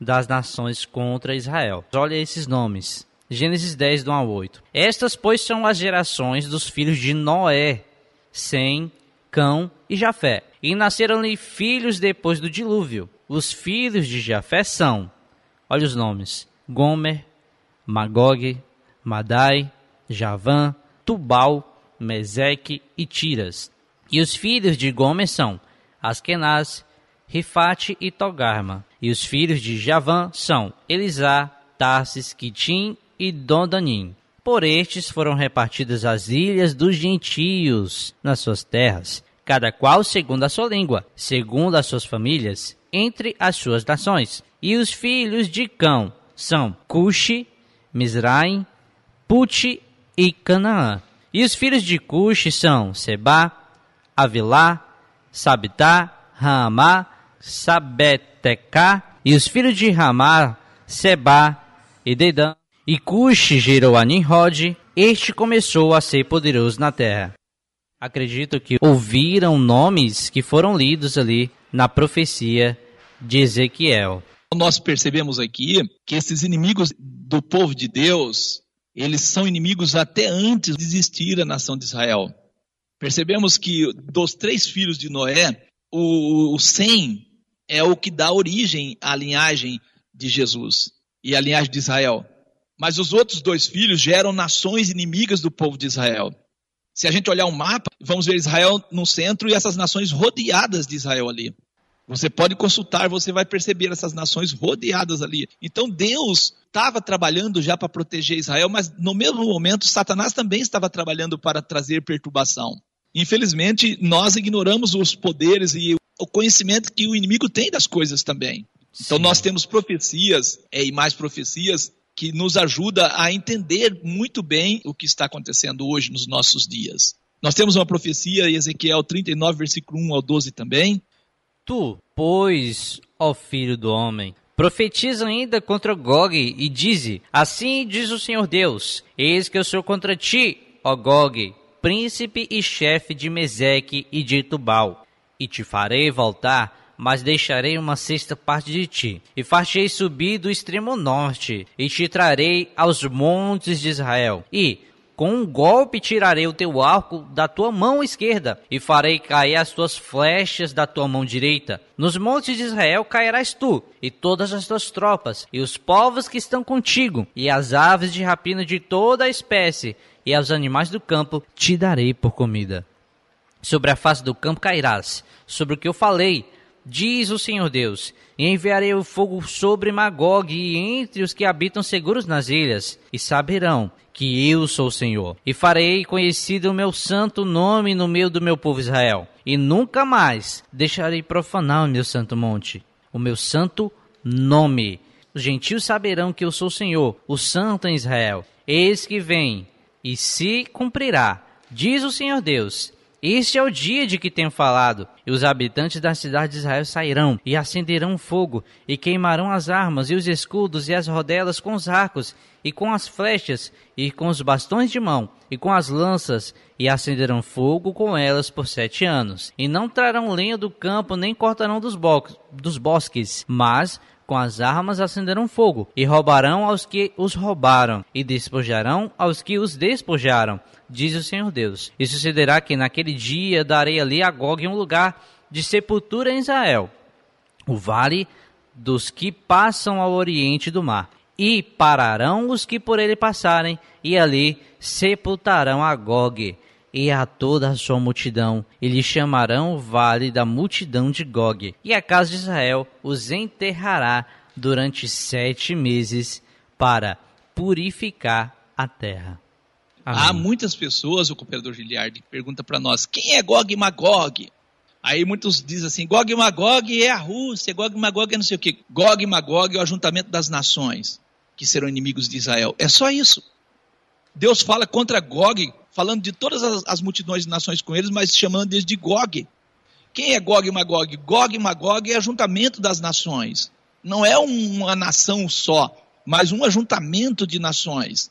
C: das nações contra Israel. Olha esses nomes. Gênesis 10, do 1 ao 8. Estas, pois, são as gerações dos filhos de Noé, Sem, Cão e Jafé. E nasceram-lhe filhos depois do dilúvio. Os filhos de Jafé são, olha os nomes, Gomer, Magog, Madai, Javã, Tubal, Meseque e Tiras. E os filhos de Gomer são Askenaz, Rifate e Togarma. E os filhos de Javã são Elisá, Tarsis, Quitim e Dodanim. Por estes foram repartidas as ilhas dos gentios nas suas terras, cada qual segundo a sua língua, segundo as suas famílias, entre as suas nações. E os filhos de Cão são Cuxi, Mizraim, Puti e Canaã. E os filhos de Cuxi são Seba, Avilá, Sabitá, Ramá, Sabetecá. E os filhos de Ramá, Seba e Dedã. E Cuxi gerou a Nimrod. Este começou a ser poderoso na terra. Acredito que ouviram nomes que foram lidos ali na profecia de Ezequiel.
B: nós percebemos aqui que esses inimigos do povo de Deus, eles são inimigos até antes de existir a nação de Israel. Percebemos que dos três filhos de Noé, o, o Sem é o que dá origem à linhagem de Jesus e à linhagem de Israel. Mas os outros dois filhos geram nações inimigas do povo de Israel. Se a gente olhar o mapa, vamos ver Israel no centro e essas nações rodeadas de Israel ali. Você pode consultar, você vai perceber essas nações rodeadas ali. Então Deus estava trabalhando já para proteger Israel, mas no mesmo momento Satanás também estava trabalhando para trazer perturbação. Infelizmente, nós ignoramos os poderes e o conhecimento que o inimigo tem das coisas também. Então
C: Sim.
B: nós temos profecias é, e mais profecias que nos ajuda a entender muito bem o que está acontecendo hoje nos nossos dias. Nós temos uma profecia em Ezequiel 39, versículo 1 ao 12 também,
C: Tu, pois, ó filho do homem, profetiza ainda contra Gog e dize: Assim diz o Senhor Deus: Eis que eu sou contra ti, ó Gog, príncipe e chefe de Meseque e de Tubal, e te farei voltar, mas deixarei uma sexta parte de ti, e fartei subir do extremo norte, e te trarei aos montes de Israel, e com um golpe tirarei o teu arco da tua mão esquerda e farei cair as tuas flechas da tua mão direita. Nos montes de Israel cairás tu e todas as tuas tropas e os povos que estão contigo e as aves de rapina de toda a espécie e aos animais do campo te darei por comida. Sobre a face do campo cairás, sobre o que eu falei, diz o Senhor Deus, enviarei o fogo sobre Magog e entre os que habitam seguros nas ilhas, e saberão que eu sou o Senhor. E farei conhecido o meu santo nome no meio do meu povo Israel, e nunca mais deixarei profanar o meu santo monte, o meu santo nome. Os gentios saberão que eu sou o Senhor, o Santo em Israel. Eis que vem, e se cumprirá, diz o Senhor Deus. Este é o dia de que tenho falado, e os habitantes da cidade de Israel sairão, e acenderão fogo, e queimarão as armas, e os escudos, e as rodelas com os arcos, e com as flechas, e com os bastões de mão, e com as lanças, e acenderão fogo com elas por sete anos. E não trarão lenha do campo, nem cortarão dos, bo dos bosques, mas com as armas acenderão fogo, e roubarão aos que os roubaram, e despojarão aos que os despojaram, diz o Senhor Deus. E sucederá que naquele dia darei ali a Gog um lugar de sepultura em Israel, o vale dos que passam ao oriente do mar. E pararão os que por ele passarem, e ali sepultarão a Gog e a toda a sua multidão, e lhe chamarão o vale da multidão de Gog. E a casa de Israel os enterrará durante sete meses para purificar a terra. Amém.
B: Há muitas pessoas, o cooperador Giliard, que pergunta para nós, quem é Gog e Magog? Aí muitos dizem assim, Gog e Magog é a Rússia, Gog e Magog é não sei o que. Gog e Magog é o ajuntamento das nações, que serão inimigos de Israel. É só isso. Deus fala contra Gog, falando de todas as, as multidões de nações com eles, mas chamando eles de Gog. Quem é Gog e Magog? Gog e Magog é ajuntamento das nações. Não é uma nação só, mas um ajuntamento de nações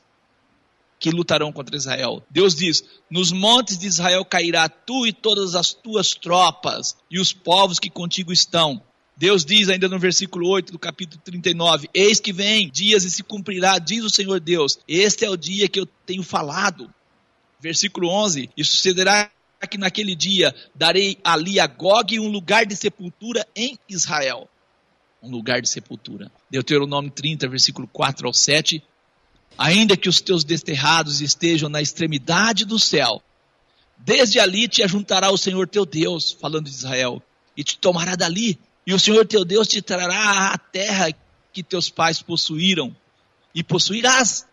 B: que lutarão contra Israel. Deus diz: Nos montes de Israel cairá tu e todas as tuas tropas e os povos que contigo estão. Deus diz ainda no versículo 8 do capítulo 39: Eis que vem dias e se cumprirá, diz o Senhor Deus. Este é o dia que eu tenho falado. Versículo 11: E sucederá que naquele dia darei ali a Gog um lugar de sepultura em Israel. Um lugar de sepultura. Deuteronômio 30, versículo 4 ao 7. Ainda que os teus desterrados estejam na extremidade do céu, desde ali te ajuntará o Senhor teu Deus, falando de Israel, e te tomará dali, e o Senhor teu Deus te trará à terra que teus pais possuíram, e possuirás,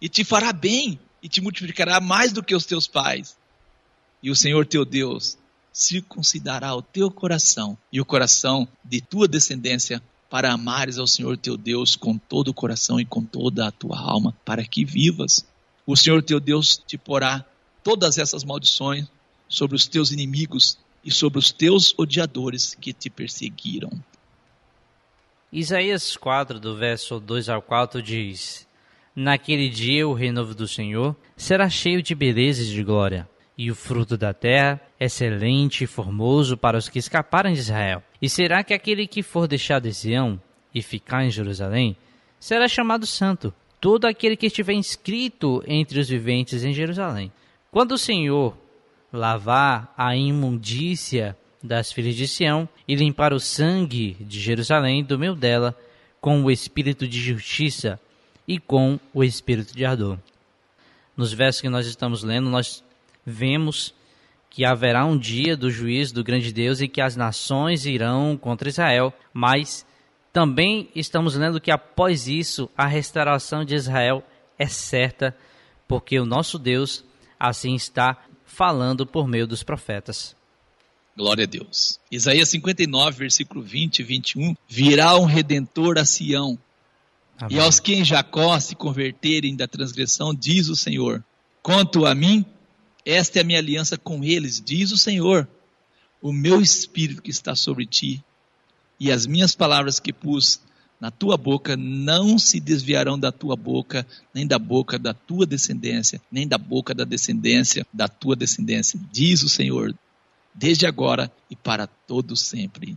B: e te fará bem, e te multiplicará mais do que os teus pais. E o Senhor teu Deus circuncidará o teu coração e o coração de tua descendência para amares ao Senhor teu Deus com todo o coração e com toda a tua alma, para que vivas. O Senhor teu Deus te porá todas essas maldições sobre os teus inimigos e sobre os teus odiadores que te perseguiram.
C: Isaías 4, do verso 2 ao 4 diz: Naquele dia o renovo do Senhor será cheio de beleza e de glória, e o fruto da terra excelente e formoso para os que escaparem de Israel. E será que aquele que for deixado de Sião e ficar em Jerusalém será chamado santo, todo aquele que estiver inscrito entre os viventes em Jerusalém. Quando o Senhor lavar a imundícia das filhas de Sião e limpar o sangue de Jerusalém do meio dela com o espírito de justiça e com o espírito de ardor. Nos versos que nós estamos lendo, nós vemos que haverá um dia do juízo do grande Deus e que as nações irão contra Israel, mas também estamos lendo que após isso a restauração de Israel é certa, porque o nosso Deus assim está falando por meio dos profetas.
B: Glória a Deus. Isaías 59, versículo 20 e 21. Virá um redentor a Sião,
C: Amém.
B: e aos que em Jacó se converterem da transgressão, diz o Senhor: Quanto a mim, esta é a minha aliança com eles, diz o Senhor. O meu espírito que está sobre ti e as minhas palavras que pus na tua boca não se desviarão da tua boca, nem da boca da tua descendência, nem da boca da descendência da tua descendência, diz o Senhor. Desde agora e para todo sempre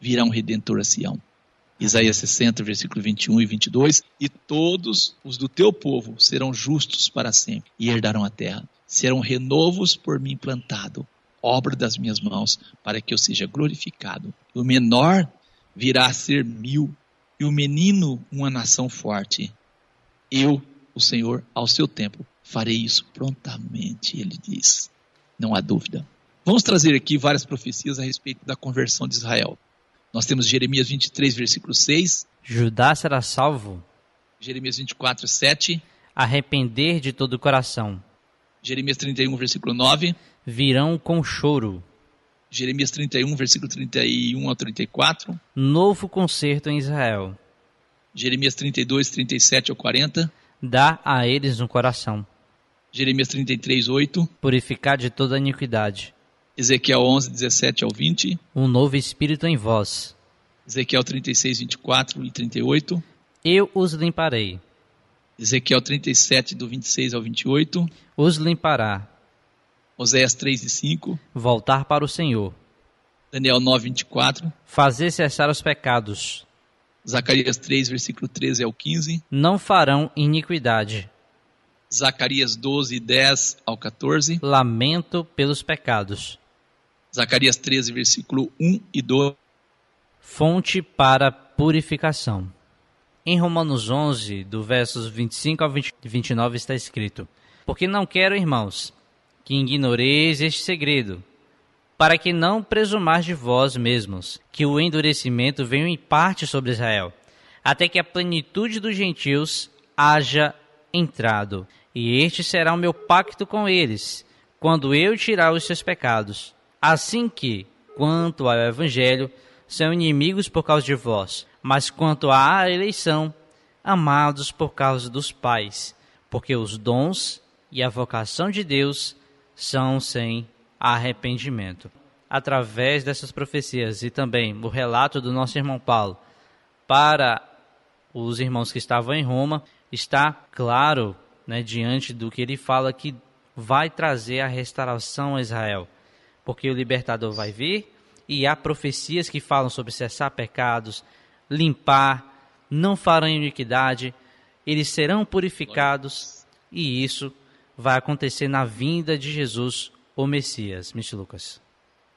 B: virá um redentor a Sião. Isaías 60, versículo 21 e 22. E todos os do teu povo serão justos para sempre e herdarão a terra. Serão renovos por mim plantado, obra das minhas mãos, para que eu seja glorificado. O menor virá a ser mil, e o menino uma nação forte. Eu, o Senhor, ao seu tempo, farei isso prontamente, ele diz. Não há dúvida. Vamos trazer aqui várias profecias a respeito da conversão de Israel. Nós temos Jeremias 23, versículo 6,
C: Judá será salvo,
B: Jeremias 24, 7,
C: arrepender de todo o coração.
B: Jeremias 31, versículo 9,
C: Virão com choro,
B: Jeremias 31, versículo 31 ao 34.
C: Novo concerto em Israel.
B: Jeremias 32, 37 ao 40.
C: Dá a eles um coração.
B: Jeremias 33, 8.
C: Purificar de toda iniquidade.
B: Ezequiel 11, 17 ao 20.
C: Um novo espírito em vós.
B: Ezequiel 36, 24 e 38.
C: Eu os limparei.
B: Ezequiel 37, do 26 ao 28.
C: Os limpará.
B: Oséias 3 e 5.
C: Voltar para o Senhor.
B: Daniel 9, 24.
C: Fazer cessar os pecados.
B: Zacarias 3, versículo 13 ao 15.
C: Não farão iniquidade.
B: Zacarias 12, 10 ao 14.
C: Lamento pelos pecados.
B: Zacarias 13, versículo 1 e 2.
C: Fonte para purificação. Em Romanos 11, do versos 25 ao 20 29 está escrito: Porque não quero, irmãos, que ignoreis este segredo, para que não presumais de vós mesmos, que o endurecimento veio em parte sobre Israel, até que a plenitude dos gentios haja entrado. E este será o meu pacto com eles, quando eu tirar os seus pecados. Assim que, quanto ao evangelho, são inimigos por causa de vós, mas quanto à eleição, amados por causa dos pais, porque os dons e a vocação de Deus são sem arrependimento. Através dessas profecias e também o relato do nosso irmão Paulo para os irmãos que estavam em Roma, está claro, né, diante do que ele fala que vai trazer a restauração a Israel, porque o libertador vai vir e há profecias que falam sobre cessar pecados, limpar, não farão iniquidade, eles serão purificados e isso vai acontecer na vinda de Jesus, o Messias. Mr. Lucas.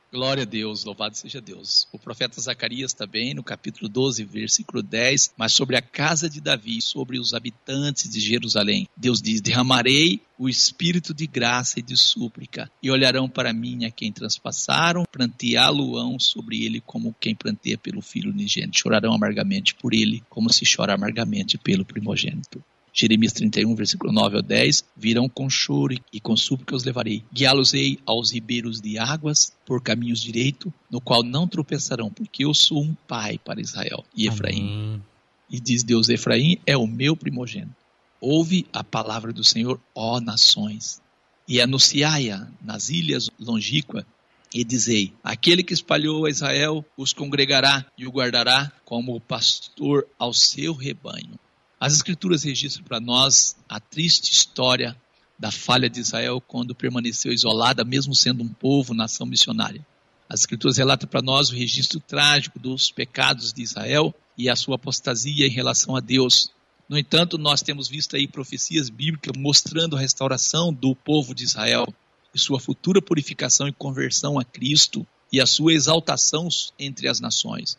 B: Glória a Deus, louvado seja Deus. O profeta Zacarias também, no capítulo 12, versículo 10, mas sobre a casa de Davi, sobre os habitantes de Jerusalém. Deus diz: Derramarei o espírito de graça e de súplica, e olharão para mim a quem transpassaram, planteá-lo-ão sobre ele como quem planteia pelo filho unigênito. Chorarão amargamente por ele, como se chora amargamente pelo primogênito. Jeremias 31, versículo 9 ao 10, virão com choro e com súplica os levarei. Guiá-los-ei aos ribeiros de águas, por caminhos direito, no qual não tropeçarão, porque eu sou um pai para Israel e Efraim.
C: Amém.
B: E diz Deus, Efraim é o meu primogênito. Ouve a palavra do Senhor, ó nações, e anunciai-a nas ilhas longínquas, e dizei: Aquele que espalhou a Israel os congregará e o guardará como o pastor ao seu rebanho. As Escrituras registram para nós a triste história da falha de Israel quando permaneceu isolada, mesmo sendo um povo, nação missionária. As Escrituras relatam para nós o registro trágico dos pecados de Israel e a sua apostasia em relação a Deus. No entanto, nós temos visto aí profecias bíblicas mostrando a restauração do povo de Israel e sua futura purificação e conversão a Cristo e a sua exaltação entre as nações.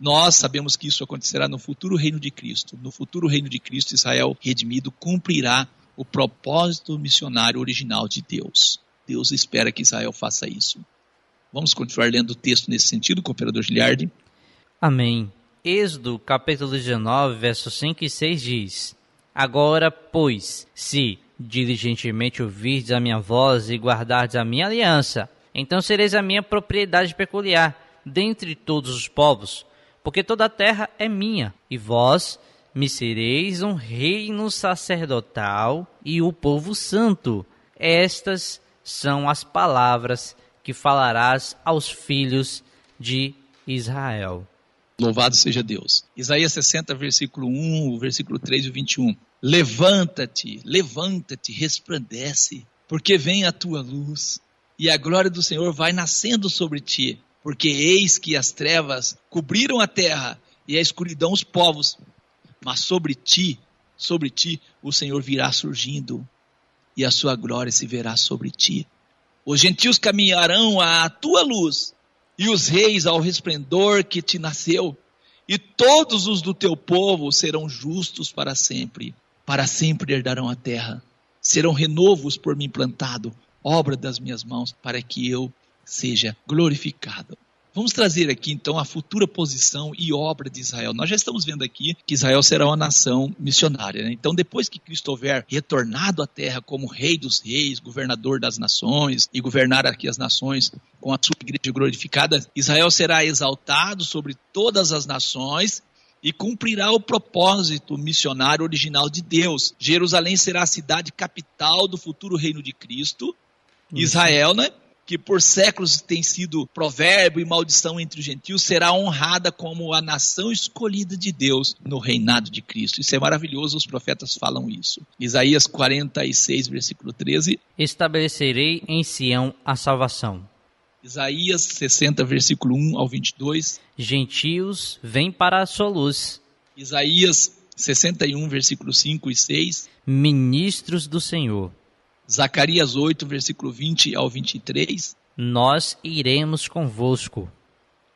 B: Nós sabemos que isso acontecerá no futuro reino de Cristo. No futuro reino de Cristo, Israel redimido cumprirá o propósito missionário original de Deus. Deus espera que Israel faça isso. Vamos continuar lendo o texto nesse sentido, cooperador Giliardi.
C: Amém. Êxodo, capítulo 19, versos 5 e 6 diz: Agora, pois, se diligentemente ouvirdes a minha voz e guardardes a minha aliança, então sereis a minha propriedade peculiar dentre todos os povos, porque toda a terra é minha, e vós me sereis um reino sacerdotal e o povo santo. Estas são as palavras que falarás aos filhos de Israel.
B: Louvado seja Deus. Isaías 60, versículo 1, versículo 3 e 21. Levanta-te, levanta-te, resplandece, porque vem a tua luz, e a glória do Senhor vai nascendo sobre ti, porque eis que as trevas cobriram a terra e a escuridão os povos, mas sobre ti, sobre ti, o Senhor virá surgindo, e a sua glória se verá sobre ti. Os gentios caminharão à tua luz, e os reis ao resplendor que te nasceu, e todos os do teu povo serão justos para sempre, para sempre herdarão a terra. Serão renovos por mim plantado, obra das minhas mãos, para que eu seja glorificado. Vamos trazer aqui então a futura posição e obra de Israel. Nós já estamos vendo aqui que Israel será uma nação missionária. Né? Então, depois que Cristo houver retornado à terra como Rei dos Reis, governador das nações e governar aqui as nações com a sua igreja glorificada, Israel será exaltado sobre todas as nações e cumprirá o propósito missionário original de Deus. Jerusalém será a cidade capital do futuro reino de Cristo. Israel, né? Que por séculos tem sido provérbio e maldição entre os gentios, será honrada como a nação escolhida de Deus no reinado de Cristo. Isso é maravilhoso, os profetas falam isso. Isaías 46, versículo 13.
C: Estabelecerei em Sião a salvação.
B: Isaías 60, versículo 1 ao 22.
C: Gentios, vêm para a sua luz.
B: Isaías 61, versículo 5 e 6.
C: Ministros do Senhor.
B: Zacarias 8, versículo 20 ao 23.
C: Nós iremos convosco.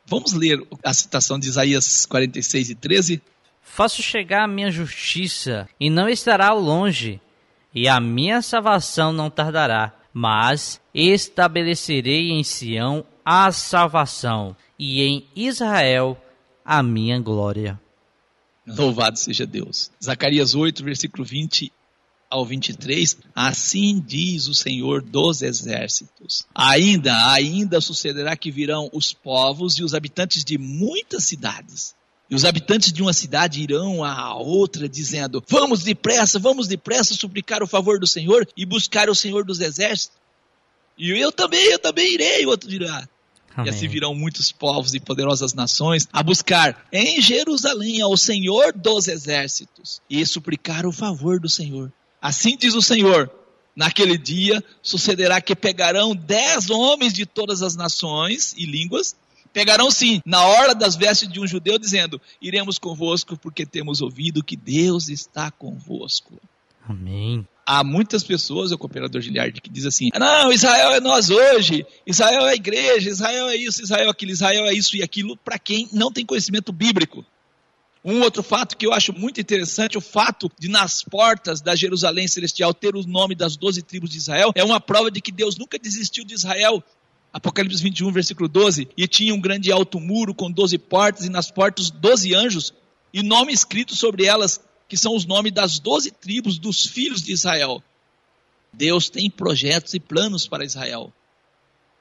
B: Vamos ler a citação de Isaías 46 e 13?
C: Faço chegar a minha justiça, e não estará longe, e a minha salvação não tardará, mas estabelecerei em Sião a salvação, e em Israel a minha glória.
B: Louvado seja Deus. Zacarias 8, versículo 20 ao 23, assim diz o Senhor dos exércitos. Ainda, ainda sucederá que virão os povos e os habitantes de muitas cidades. E os habitantes de uma cidade irão à outra, dizendo: Vamos depressa, vamos depressa suplicar o favor do Senhor e buscar o Senhor dos exércitos. E eu também, eu também irei, o outro dirá.
C: Amém.
B: E assim virão muitos povos e poderosas nações a buscar em Jerusalém ao Senhor dos exércitos e suplicar o favor do Senhor. Assim diz o Senhor: naquele dia sucederá que pegarão dez homens de todas as nações e línguas, pegarão sim na hora das vestes de um judeu, dizendo: Iremos convosco, porque temos ouvido que Deus está convosco.
C: Amém.
B: Há muitas pessoas, o cooperador Giliard, que diz assim: não, Israel é nós hoje, Israel é a igreja, Israel é isso, Israel é aquilo, Israel é isso e aquilo, para quem não tem conhecimento bíblico. Um outro fato que eu acho muito interessante, o fato de nas portas da Jerusalém Celestial ter o nome das doze tribos de Israel, é uma prova de que Deus nunca desistiu de Israel. Apocalipse 21, versículo 12, e tinha um grande alto muro com doze portas, e nas portas doze anjos, e nome escrito sobre elas, que são os nomes das doze tribos dos filhos de Israel. Deus tem projetos e planos para Israel.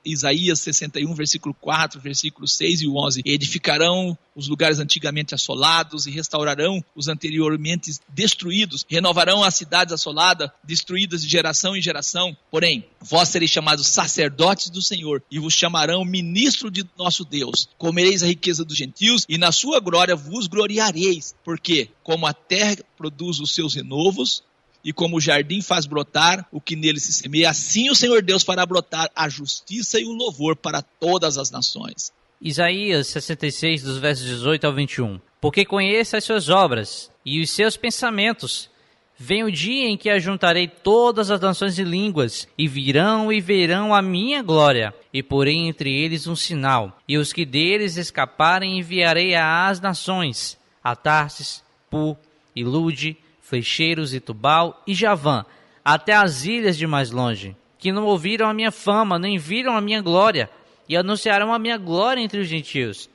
B: Isaías 61, versículo 4, versículo 6 e 11. Edificarão os lugares antigamente assolados e restaurarão os anteriormente destruídos. Renovarão as cidades assoladas, destruídas de geração em geração. Porém, vós sereis chamados sacerdotes do Senhor e vos chamarão ministro de nosso Deus. Comereis a riqueza dos gentios e na sua glória vos gloriareis. Porque, como a terra produz os seus renovos, e como o jardim faz brotar o que nele se semeia, assim o Senhor Deus fará brotar a justiça e o louvor para todas as nações.
C: Isaías 66, dos versos 18 ao 21. Porque conheço as suas obras e os seus pensamentos. Vem o dia em que ajuntarei todas as nações e línguas, e virão e verão a minha glória, e porei entre eles um sinal, e os que deles escaparem enviarei às nações, a Tarsis, Pu, e Lude, Flecheiros e Tubal e Javã, até as ilhas de mais longe, que não ouviram a minha fama, nem viram a minha glória, e anunciarão a minha glória entre os gentios.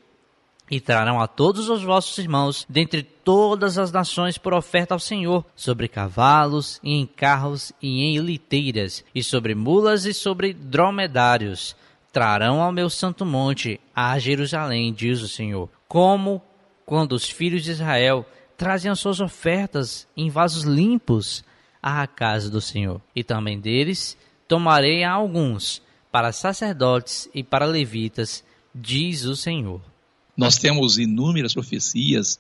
C: E trarão a todos os vossos irmãos, dentre todas as nações, por oferta ao Senhor, sobre cavalos, e em carros, e em liteiras, e sobre mulas, e sobre dromedários. Trarão ao meu santo monte, a Jerusalém, diz o Senhor, como quando os filhos de Israel trazem as suas ofertas em vasos limpos à casa do Senhor. E também deles tomarei a alguns para sacerdotes e para levitas, diz o Senhor.
B: Nós temos inúmeras profecias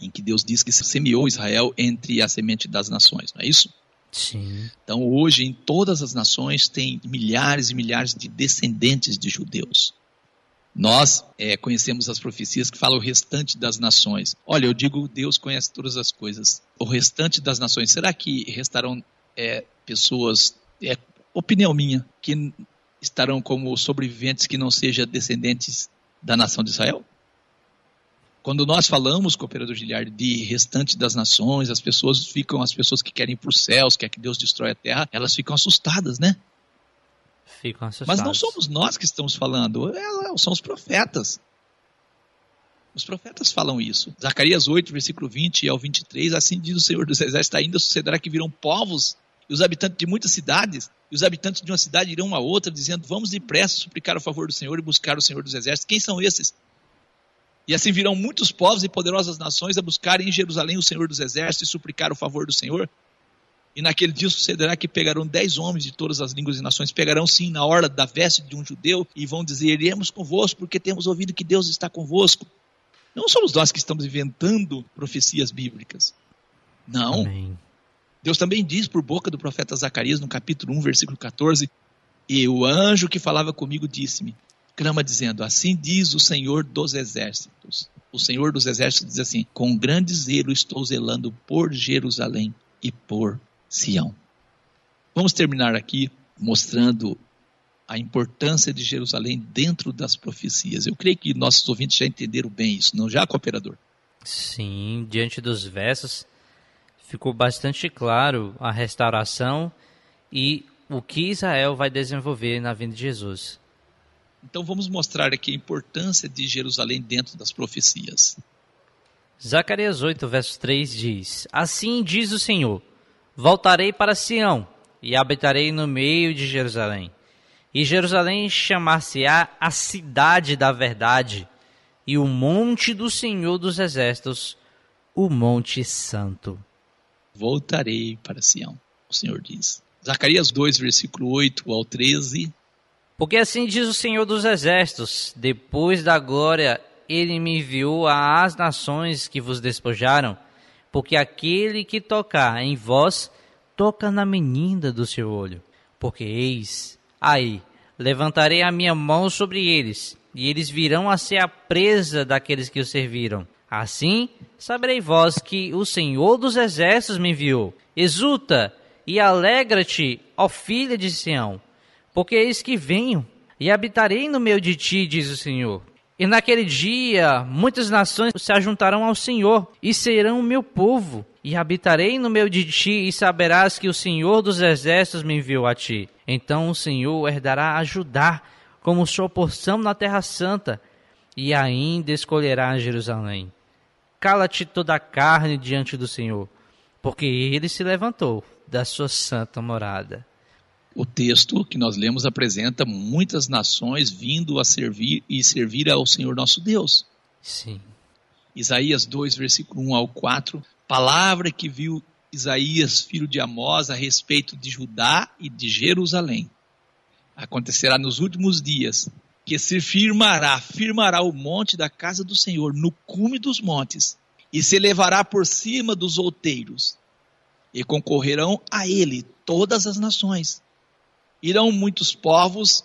B: em que Deus diz que semeou Israel entre a semente das nações, não é isso?
C: Sim.
B: Então, hoje, em todas as nações, tem milhares e milhares de descendentes de judeus. Nós é, conhecemos as profecias que falam o restante das nações. Olha, eu digo, Deus conhece todas as coisas. O restante das nações, será que restarão é, pessoas, é opinião minha, que estarão como sobreviventes que não sejam descendentes da nação de Israel? Quando nós falamos, cooperador Giliard, de restante das nações, as pessoas ficam, as pessoas que querem ir para os céus, quer que Deus destrói a terra, elas ficam assustadas, né?
C: Ficam assustados.
B: Mas não somos nós que estamos falando, é- são os profetas. Os profetas falam isso. Zacarias 8, versículo 20 ao 23, assim diz o Senhor dos Exércitos, ainda sucederá que virão povos, e os habitantes de muitas cidades, e os habitantes de uma cidade irão a outra, dizendo, vamos depressa suplicar o favor do Senhor e buscar o Senhor dos Exércitos. Quem são esses? E assim virão muitos povos e poderosas nações a buscarem em Jerusalém o Senhor dos Exércitos e suplicar o favor do Senhor. E naquele dia sucederá que pegarão dez homens de todas as línguas e nações, pegarão sim na orla da veste de um judeu e vão dizer: Iremos convosco, porque temos ouvido que Deus está convosco. Não somos nós que estamos inventando profecias bíblicas. Não.
C: Amém.
B: Deus também diz por boca do profeta Zacarias, no capítulo 1, versículo 14: E o anjo que falava comigo disse-me, clama dizendo: Assim diz o Senhor dos exércitos. O Senhor dos exércitos diz assim: Com grande zelo estou zelando por Jerusalém e por Sião. Vamos terminar aqui mostrando a importância de Jerusalém dentro das profecias. Eu creio que nossos ouvintes já entenderam bem isso, não já, cooperador?
C: Sim, diante dos versos, ficou bastante claro a restauração e o que Israel vai desenvolver na vinda de Jesus.
B: Então vamos mostrar aqui a importância de Jerusalém dentro das profecias.
C: Zacarias 8, verso 3 diz: Assim diz o Senhor: Voltarei para Sião e habitarei no meio de Jerusalém. E Jerusalém chamar-se-á a cidade da verdade, e o monte do Senhor dos exércitos, o monte santo.
B: Voltarei para Sião, o Senhor diz. Zacarias 2, versículo 8 ao 13.
C: Porque assim diz o Senhor dos Exércitos: depois da glória, ele me enviou às nações que vos despojaram, porque aquele que tocar em vós, toca na menina do seu olho. Porque eis, aí, levantarei a minha mão sobre eles, e eles virão a ser a presa daqueles que o serviram. Assim, saberei vós que o Senhor dos Exércitos me enviou. Exulta e alegra-te, ó filha de Sião, porque eis que venho e habitarei no meio de ti, diz o Senhor. E naquele dia muitas nações se ajuntarão ao Senhor e serão meu povo. E habitarei no meio de ti e saberás que o Senhor dos exércitos me enviou a ti. Então o Senhor herdará a Judá como sua porção na terra santa e ainda escolherá Jerusalém. Cala-te toda a carne diante do Senhor, porque ele se levantou da sua santa morada.
B: O texto que nós lemos apresenta muitas nações vindo a servir e servir ao Senhor nosso Deus.
C: Sim.
B: Isaías 2, versículo 1 ao 4, palavra que viu Isaías, filho de Amós, a respeito de Judá e de Jerusalém. Acontecerá nos últimos dias que se firmará, firmará o monte da casa do Senhor no cume dos montes e se elevará por cima dos outeiros e concorrerão a ele todas as nações. Irão muitos povos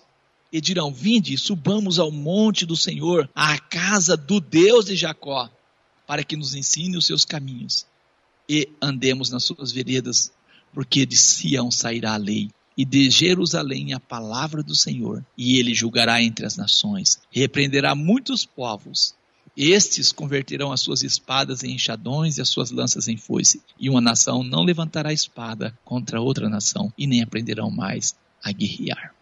B: e dirão: Vinde, subamos ao monte do Senhor, à casa do Deus de Jacó, para que nos ensine os seus caminhos e andemos nas suas veredas, porque de Sião sairá a lei e de Jerusalém a palavra do Senhor, e ele julgará entre as nações, repreenderá muitos povos. Estes converterão as suas espadas em enxadões e as suas lanças em foice, e uma nação não levantará espada contra outra nação, e nem aprenderão mais a guerrear.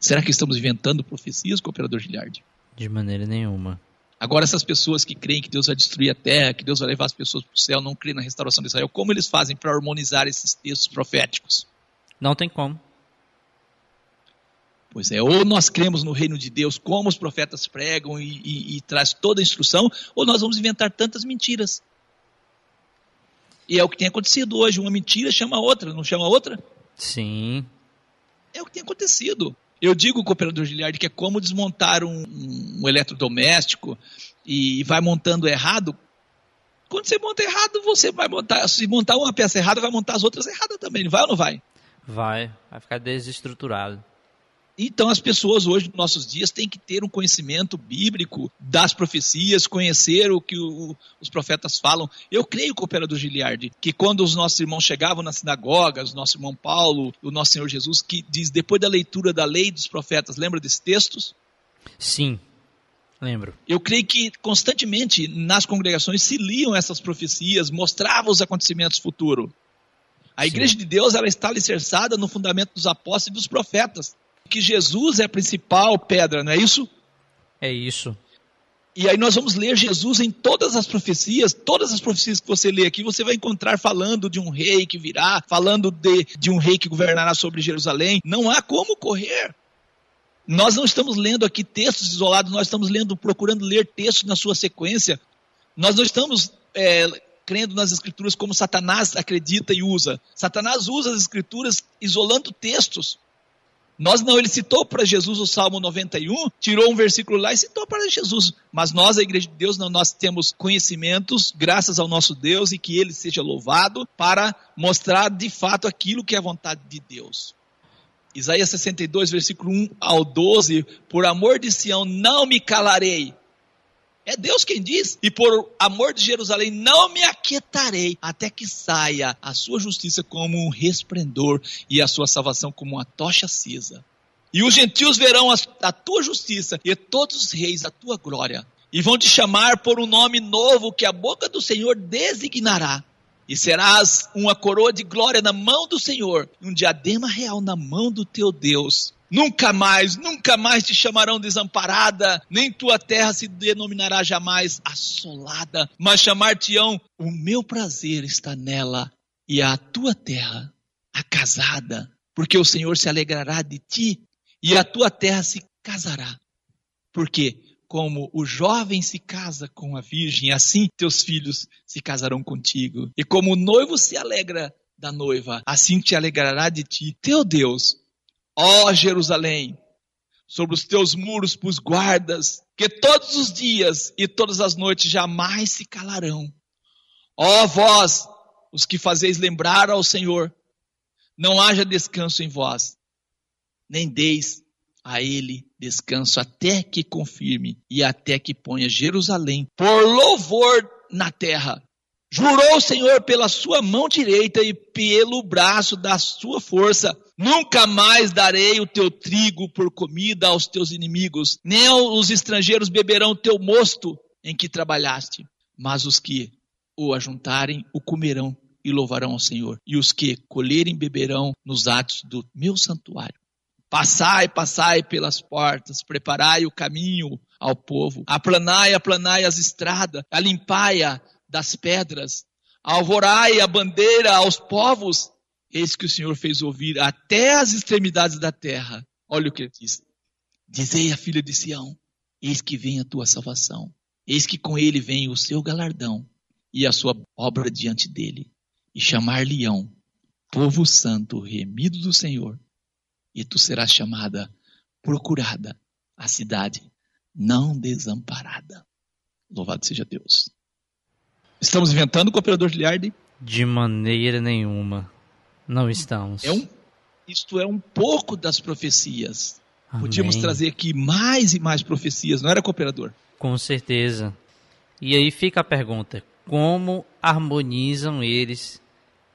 B: Será que estamos inventando profecias, cooperador Gilliard?
C: De maneira nenhuma.
B: Agora, essas pessoas que creem que Deus vai destruir a terra, que Deus vai levar as pessoas para o céu, não creem na restauração de Israel, como eles fazem para harmonizar esses textos proféticos?
C: Não tem como.
B: Pois é, ou nós cremos no reino de Deus, como os profetas pregam e, e, e traz toda a instrução, ou nós vamos inventar tantas mentiras. E é o que tem acontecido hoje. Uma mentira chama outra, não chama outra?
C: Sim.
B: É o que tem acontecido. Eu digo, cooperador Giliard, que é como desmontar um, um eletrodoméstico e vai montando errado. Quando você monta errado, você vai montar. Se montar uma peça errada, vai montar as outras erradas também. Vai ou não vai?
C: Vai. Vai ficar desestruturado.
B: Então, as pessoas hoje, nos nossos dias, têm que ter um conhecimento bíblico das profecias, conhecer o que o, os profetas falam. Eu creio, cooperador Giliard, que quando os nossos irmãos chegavam nas sinagogas, o nosso irmão Paulo, o nosso Senhor Jesus, que diz, depois da leitura da lei dos profetas, lembra desses textos?
C: Sim. Lembro.
B: Eu creio que constantemente nas congregações se liam essas profecias, mostravam os acontecimentos futuros. A
C: Sim.
B: igreja de Deus ela está alicerçada no fundamento dos apóstolos e dos profetas. Que Jesus é a principal pedra, não é isso?
C: É isso.
B: E aí nós vamos ler Jesus em todas as profecias, todas as profecias que você lê aqui, você vai encontrar falando de um rei que virá, falando de, de um rei que governará sobre Jerusalém. Não há como correr. Nós não estamos lendo aqui textos isolados, nós estamos lendo, procurando ler textos na sua sequência. Nós não estamos é, crendo nas escrituras como Satanás acredita e usa. Satanás usa as escrituras isolando textos. Nós não, ele citou para Jesus o Salmo 91, tirou um versículo lá e citou para Jesus. Mas nós, a igreja de Deus, não, nós temos conhecimentos, graças ao nosso Deus, e que ele seja louvado para mostrar de fato aquilo que é a vontade de Deus. Isaías 62, versículo 1 ao 12: Por amor de Sião não me calarei. É Deus quem diz. E por amor de Jerusalém não me aquietarei até que saia a sua justiça como um resplendor e a sua salvação como uma tocha acesa. E os gentios verão a, a tua justiça e todos os reis a tua glória. E vão te chamar por um nome novo que a boca do Senhor designará. E serás uma coroa de glória na mão do Senhor, e um diadema real na mão do teu Deus. Nunca mais, nunca mais te chamarão desamparada, nem tua terra se denominará jamais assolada, mas chamar-te-ão o meu prazer está nela, e a tua terra acasada, porque o Senhor se alegrará de ti, e a tua terra se casará. Porque como o jovem se casa com a virgem, assim teus filhos se casarão contigo. E como o noivo se alegra da noiva, assim te alegrará de ti teu Deus Ó Jerusalém, sobre os teus muros pus guardas, que todos os dias e todas as noites jamais se calarão. Ó vós, os que fazeis lembrar ao Senhor, não haja descanso em vós, nem deis a ele descanso até que confirme e até que ponha Jerusalém por louvor na terra. Jurou o Senhor pela sua mão direita e pelo braço da sua força. Nunca mais darei o teu trigo por comida aos teus inimigos, nem os estrangeiros beberão o teu mosto em que trabalhaste. Mas os que o ajuntarem o comerão e louvarão ao Senhor. E os que colherem beberão nos atos do meu santuário. Passai, passai pelas portas, preparai o caminho ao povo, aplanai, aplanai as estradas, alimpai-a das pedras, alvorai a bandeira aos povos, eis que o Senhor fez ouvir até as extremidades da terra. Olha o que ele diz. Dizei à filha de Sião, eis que vem a tua salvação, eis que com ele vem o seu galardão e a sua obra diante dele, e chamar-lhe-ão povo santo, remido do Senhor, e tu serás chamada, procurada, a cidade não desamparada. Louvado seja Deus. Estamos inventando o cooperador de?
C: De maneira nenhuma. Não estamos.
B: É um, isto é um pouco das profecias.
C: Amém.
B: Podíamos trazer aqui mais e mais profecias, não era cooperador?
C: Com certeza. E aí fica a pergunta: como harmonizam eles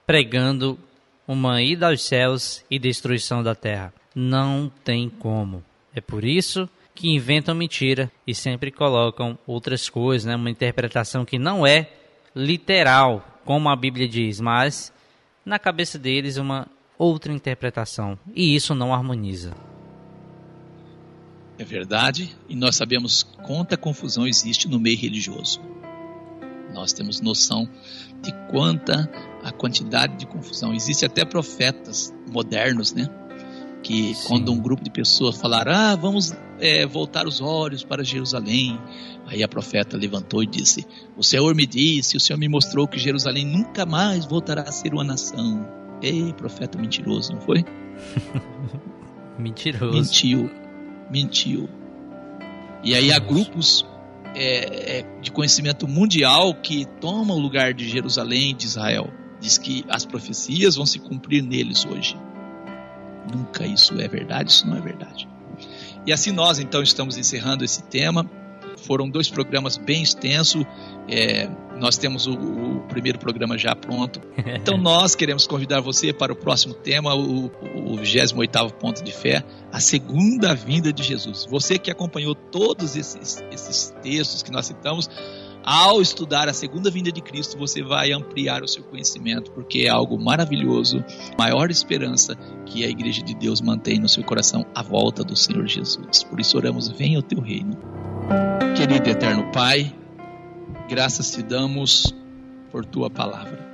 C: pregando uma ida aos céus e destruição da terra? Não tem como. É por isso que inventam mentira e sempre colocam outras coisas, né? uma interpretação que não é literal, como a Bíblia diz, mas na cabeça deles uma outra interpretação. E isso não harmoniza.
B: É verdade, e nós sabemos quanta confusão existe no meio religioso. Nós temos noção de quanta a quantidade de confusão. Existe até profetas modernos, né? Que
C: Sim.
B: quando um grupo de pessoas falar, ah, vamos é, voltar os olhos para Jerusalém, aí a profeta levantou e disse: O Senhor me disse, o Senhor me mostrou que Jerusalém nunca mais voltará a ser uma nação. Ei, profeta mentiroso, não foi?
C: Mentiroso.
B: Mentiu. Mentiu. E aí há grupos é, é, de conhecimento mundial que tomam o lugar de Jerusalém, de Israel. Diz que as profecias vão se cumprir neles hoje. Nunca isso é verdade, isso não é verdade. E assim nós então estamos encerrando esse tema. Foram dois programas bem extensos. É, nós temos o, o primeiro programa já pronto. Então nós queremos convidar você para o próximo tema, o, o 28º ponto de fé, a segunda vinda de Jesus. Você que acompanhou todos esses, esses textos que nós citamos, Ao estudar a segunda vinda de Cristo, você vai ampliar o seu conhecimento, porque é algo maravilhoso, maior esperança que a igreja de Deus mantém no seu coração a volta do Senhor Jesus. Por isso oramos, venha o teu reino. Querido e eterno Pai, graças te damos por tua palavra.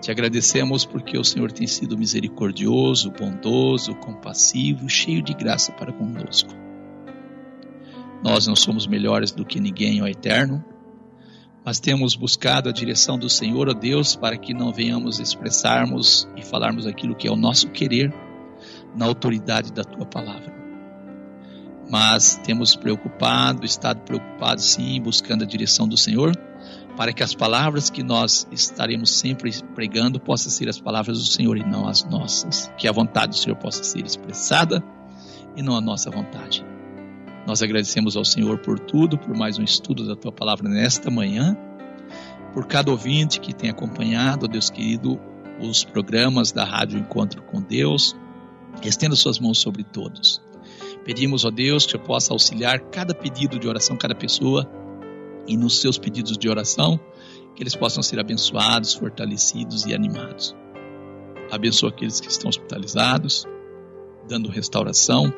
B: Te agradecemos porque o Senhor tem sido misericordioso, bondoso, compassivo, cheio de graça para conosco. Nós não somos melhores do que ninguém, ó Eterno, mas temos buscado a direção do Senhor, ó Deus, para que não venhamos expressarmos e falarmos aquilo que é o nosso querer na autoridade da tua palavra. Mas temos preocupado, estado preocupado sim, buscando a direção do Senhor para que as palavras que nós estaremos sempre pregando possam ser as palavras do Senhor e não as nossas. Que a vontade do Senhor possa ser expressada e não a nossa vontade. Nós agradecemos ao Senhor por tudo, por mais um estudo da tua palavra nesta manhã, por cada ouvinte que tem acompanhado, Deus querido, os programas da Rádio Encontro com Deus. Estenda suas mãos sobre todos. Pedimos, ó Deus, que eu possa auxiliar cada pedido de oração, cada pessoa e nos seus pedidos de oração, que eles possam ser abençoados, fortalecidos e animados. Abençoa aqueles que estão hospitalizados, dando restauração,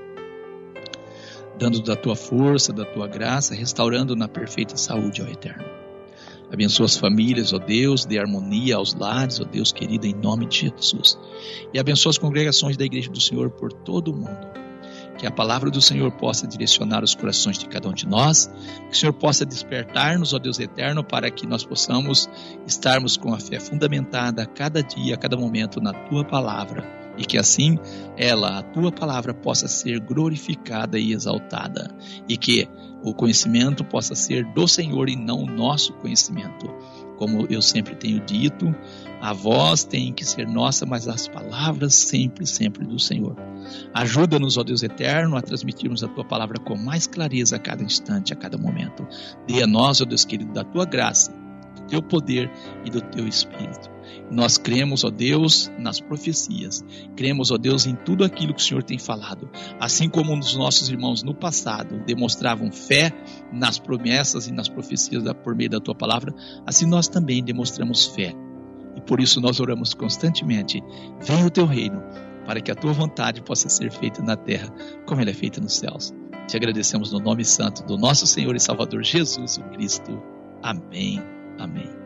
B: dando da tua força, da tua graça, restaurando na perfeita saúde, ó Eterno. Abençoa as famílias, ó Deus, dê harmonia aos lares, ó Deus querido, em nome de Jesus. E abençoa as congregações da Igreja do Senhor por todo o mundo que a palavra do Senhor possa direcionar os corações de cada um de nós, que o Senhor possa despertar-nos, ó Deus eterno, para que nós possamos estarmos com a fé fundamentada a cada dia, a cada momento na tua palavra, e que assim ela, a tua palavra, possa ser glorificada e exaltada, e que o conhecimento possa ser do Senhor e não o nosso conhecimento. Como eu sempre tenho dito, a voz tem que ser nossa, mas as palavras sempre, sempre do Senhor. Ajuda-nos, ó Deus eterno, a transmitirmos a tua palavra com mais clareza a cada instante, a cada momento. Dê a nós, ó Deus querido, da tua graça, do teu poder e do teu espírito. Nós cremos, ó Deus, nas profecias. Cremos, ó Deus, em tudo aquilo que o Senhor tem falado. Assim como os nossos irmãos no passado demonstravam fé nas promessas e nas profecias por meio da tua palavra, assim nós também demonstramos fé. E por isso nós oramos constantemente: venha o teu reino, para que a tua vontade possa ser feita na terra, como ela é feita nos céus. Te agradecemos no nome santo do nosso Senhor e Salvador Jesus Cristo. Amém. Amém.